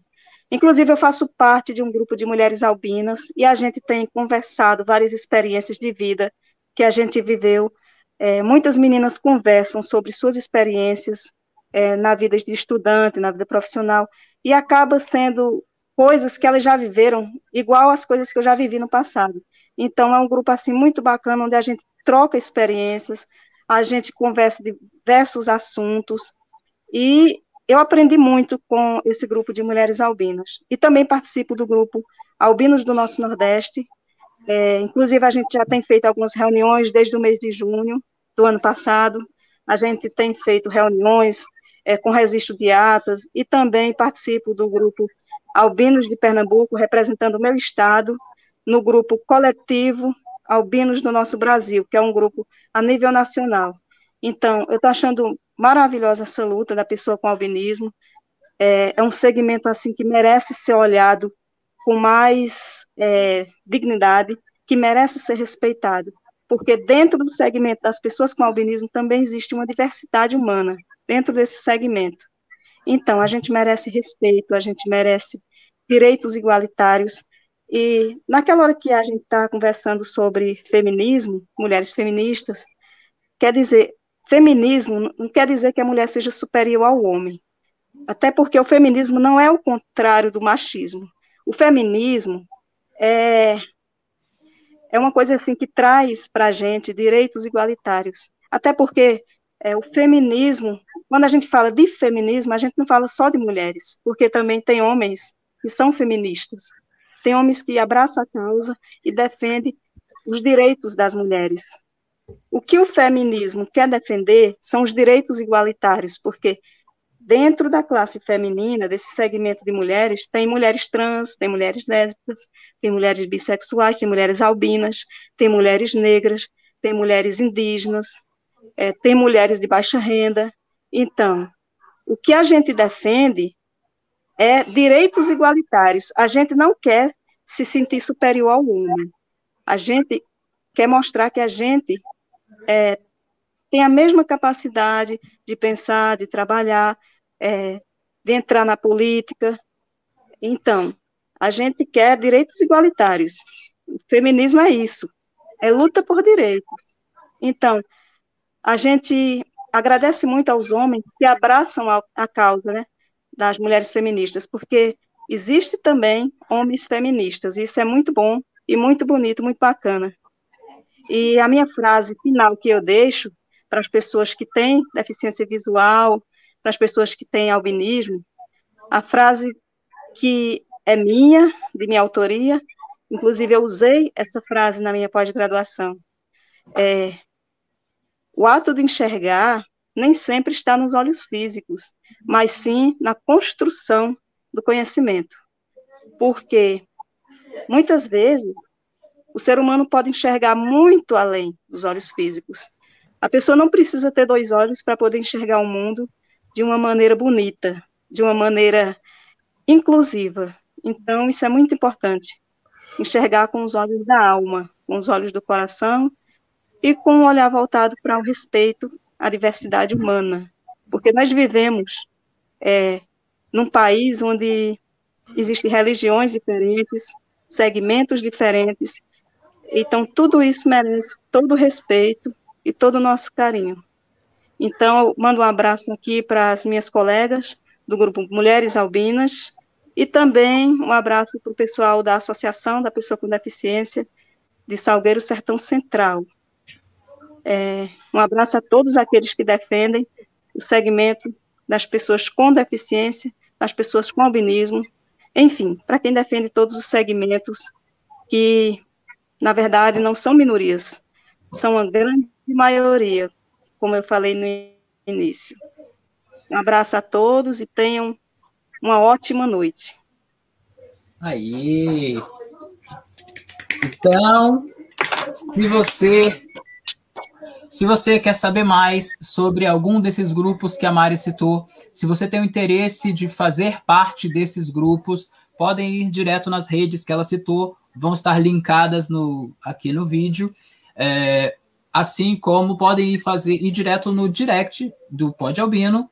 Inclusive, eu faço parte de um grupo de mulheres albinas e a gente tem conversado várias experiências de vida que a gente viveu. É, muitas meninas conversam sobre suas experiências, é, na vida de estudante, na vida profissional, e acaba sendo coisas que elas já viveram, igual às coisas que eu já vivi no passado. Então, é um grupo, assim, muito bacana, onde a gente troca experiências, a gente conversa de diversos assuntos, e eu aprendi muito com esse grupo de mulheres albinas. E também participo do grupo Albinos do Nosso Nordeste, é, inclusive, a gente já tem feito algumas reuniões desde o mês de junho do ano passado. A gente tem feito reuniões é, com registro de atas, e também participo do grupo albinos de Pernambuco, representando o meu estado, no grupo coletivo Albinos do Nosso Brasil, que é um grupo a nível nacional. Então, eu estou achando maravilhosa essa luta da pessoa com albinismo. É, é, um segmento assim que merece ser olhado com mais é, dignidade, que merece ser respeitado, porque dentro do segmento das pessoas com albinismo também existe uma diversidade humana dentro desse segmento. Então, a gente merece respeito, a gente merece direitos igualitários. E naquela hora que a gente está conversando sobre feminismo, mulheres feministas, quer dizer, feminismo não quer dizer que a mulher seja superior ao homem. Até porque o feminismo não é o contrário do machismo. O feminismo é, é uma coisa assim que traz para a gente direitos igualitários. Até porque é, o feminismo, quando a gente fala de feminismo, a gente não fala só de mulheres, porque também tem homens que são feministas. Tem homens que abraçam a causa e defendem os direitos das mulheres. O que o feminismo quer defender são os direitos igualitários, porque dentro da classe feminina, desse segmento de mulheres, tem mulheres trans, tem mulheres lésbicas, tem mulheres bissexuais, tem mulheres albinas, tem mulheres negras, tem mulheres indígenas, é, tem mulheres de baixa renda. Então, o que a gente defende é direitos igualitários. A gente não quer se sentir superior ao homem. A gente quer mostrar que a gente é, tem a mesma capacidade de pensar, de trabalhar, é, de entrar na política. Então, a gente quer direitos igualitários. O feminismo é isso, é luta por direitos. Então, a gente agradece muito aos homens que abraçam a, a causa né, das mulheres feministas, porque existe também homens feministas, e isso é muito bom e muito bonito, muito bacana. E a minha frase final que eu deixo para as pessoas que têm deficiência visual, para as pessoas que têm albinismo, a frase que é minha, de minha autoria, inclusive eu usei essa frase na minha pós-graduação. É, o ato de enxergar nem sempre está nos olhos físicos, mas sim na construção do conhecimento. Porque muitas vezes o ser humano pode enxergar muito além dos olhos físicos. A pessoa não precisa ter dois olhos para poder enxergar o mundo de uma maneira bonita, de uma maneira inclusiva. Então, isso é muito importante. Enxergar com os olhos da alma, com os olhos do coração e com um olhar voltado para o respeito à diversidade humana. Porque nós vivemos é, num país onde existem religiões diferentes, segmentos diferentes, então tudo isso merece todo o respeito e todo o nosso carinho. Então, mando um abraço aqui para as minhas colegas do grupo Mulheres Albinas e também um abraço para o pessoal da Associação da Pessoa com Deficiência de Salgueiro Sertão Central. É, um abraço a todos aqueles que defendem o segmento das pessoas com deficiência, das pessoas com albinismo, enfim, para quem defende todos os segmentos que, na verdade, não são minorias, são a grande maioria, como eu falei no início. Um abraço a todos e tenham uma ótima noite. Aí. Então, se você se você quer saber mais sobre algum desses grupos que a Mari citou, se você tem o interesse de fazer parte desses grupos, podem ir direto nas redes que ela citou, vão estar linkadas no, aqui no vídeo. É, assim como podem ir fazer ir direto no direct do Pod Albino,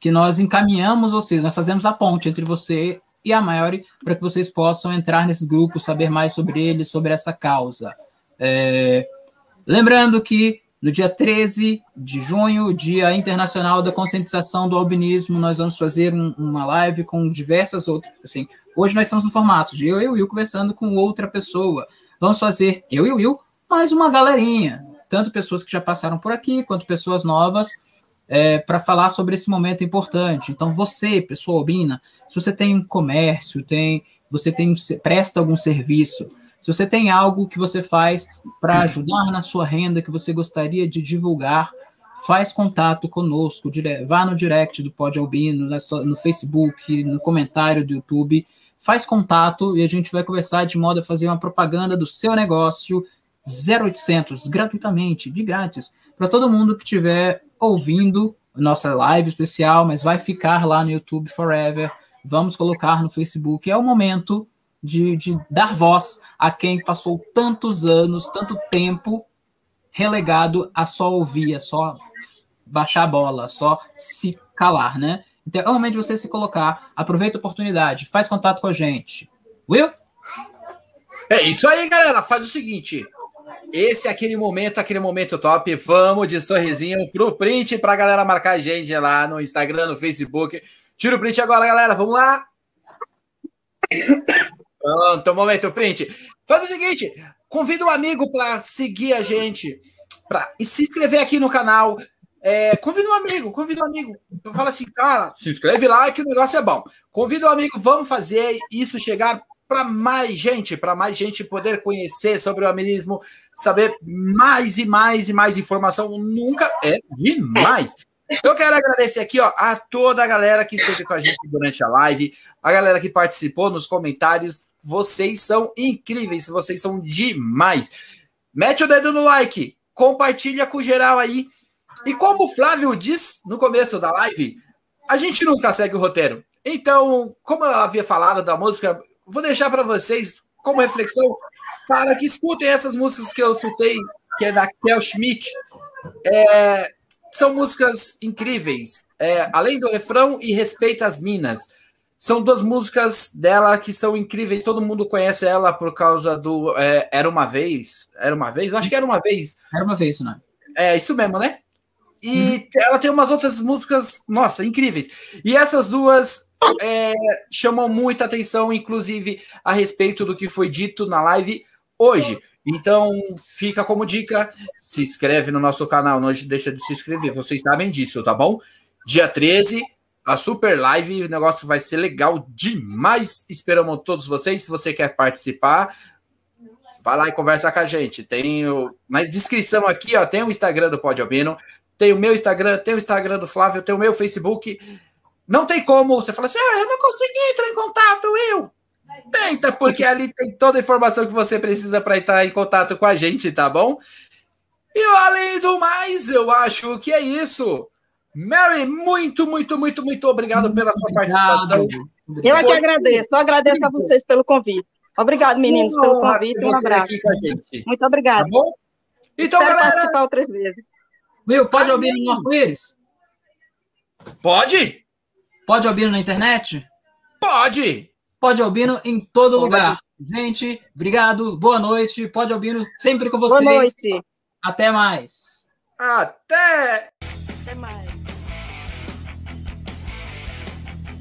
que nós encaminhamos vocês, nós fazemos a ponte entre você e a Maiori para que vocês possam entrar nesses grupos, saber mais sobre eles, sobre essa causa. É, lembrando que no dia 13 de junho, Dia Internacional da Conscientização do Albinismo, nós vamos fazer um, uma live com diversas outras. Assim, hoje nós estamos no formato de eu e o Will conversando com outra pessoa. Vamos fazer eu e o Will mais uma galerinha tanto pessoas que já passaram por aqui, quanto pessoas novas, é, para falar sobre esse momento importante. Então, você, pessoa albina, se você tem um comércio, tem, você tem presta algum serviço, se você tem algo que você faz para ajudar na sua renda, que você gostaria de divulgar, faz contato conosco, vá no direct do Pod Albino, no Facebook, no comentário do YouTube, faz contato e a gente vai conversar de modo a fazer uma propaganda do seu negócio 0800 gratuitamente, de grátis, para todo mundo que estiver ouvindo nossa live especial, mas vai ficar lá no YouTube forever. Vamos colocar no Facebook. É o momento de, de dar voz a quem passou tantos anos, tanto tempo relegado a só ouvir, a só baixar a bola, só se calar, né? Então é o momento de você se colocar, aproveita a oportunidade, faz contato com a gente. Will? É isso aí, galera. Faz o seguinte: esse é aquele momento, aquele momento top. Vamos de sorrisinho pro print pra galera marcar a gente lá no Instagram, no Facebook. Tira o print agora, galera. Vamos lá. Pronto, momento print. Faz o seguinte: convida um amigo para seguir a gente, para se inscrever aqui no canal. É, convida um amigo, convida um amigo. Fala assim, cara, se inscreve lá que o negócio é bom. Convida um amigo, vamos fazer isso chegar para mais gente, para mais gente poder conhecer sobre o amilismo, saber mais e mais e mais informação. Nunca é demais. Eu quero agradecer aqui ó, a toda a galera que esteve com a gente durante a live, a galera que participou nos comentários. Vocês são incríveis, vocês são demais. Mete o dedo no like, compartilha com geral aí. E como o Flávio disse no começo da live, a gente nunca segue o roteiro. Então, como eu havia falado da música, vou deixar para vocês como reflexão para que escutem essas músicas que eu citei, que é da Kel Schmidt. É, são músicas incríveis. É, além do refrão e Respeita as Minas. São duas músicas dela que são incríveis. Todo mundo conhece ela por causa do é, Era uma Vez. Era uma Vez? Eu acho que era uma vez. Era uma vez, né? É isso mesmo, né? E uhum. ela tem umas outras músicas, nossa, incríveis. E essas duas é, chamam muita atenção, inclusive a respeito do que foi dito na live hoje. Então, fica como dica, se inscreve no nosso canal, não deixa de se inscrever, vocês sabem disso, tá bom? Dia 13, a super live, o negócio vai ser legal demais. Esperamos todos vocês. Se você quer participar, vai lá e conversa com a gente. Tem o, na descrição aqui, ó, tem o Instagram do Pode Albino, tem o meu Instagram, tem o Instagram do Flávio, tem o meu Facebook. Não tem como você falar assim, ah, eu não consegui entrar em contato, eu. Tenta, porque ali tem toda a informação que você precisa para entrar em contato com a gente, tá bom? E além do mais, eu acho que é isso. Mary, muito, muito, muito, muito obrigado pela sua participação. Eu é que agradeço, eu agradeço a vocês pelo convite. Obrigado, meninos, pelo convite. Um abraço. Muito obrigado. Tá bom? Então, Espero galera... participar outras vezes. Will, pode ouvir no arco-íris? Pode? Pode ouvir na internet? Pode! Pode Albino em todo lugar. Gente, obrigado, boa noite. Pode Albino sempre com vocês. Boa noite. Até mais. Até! Até mais.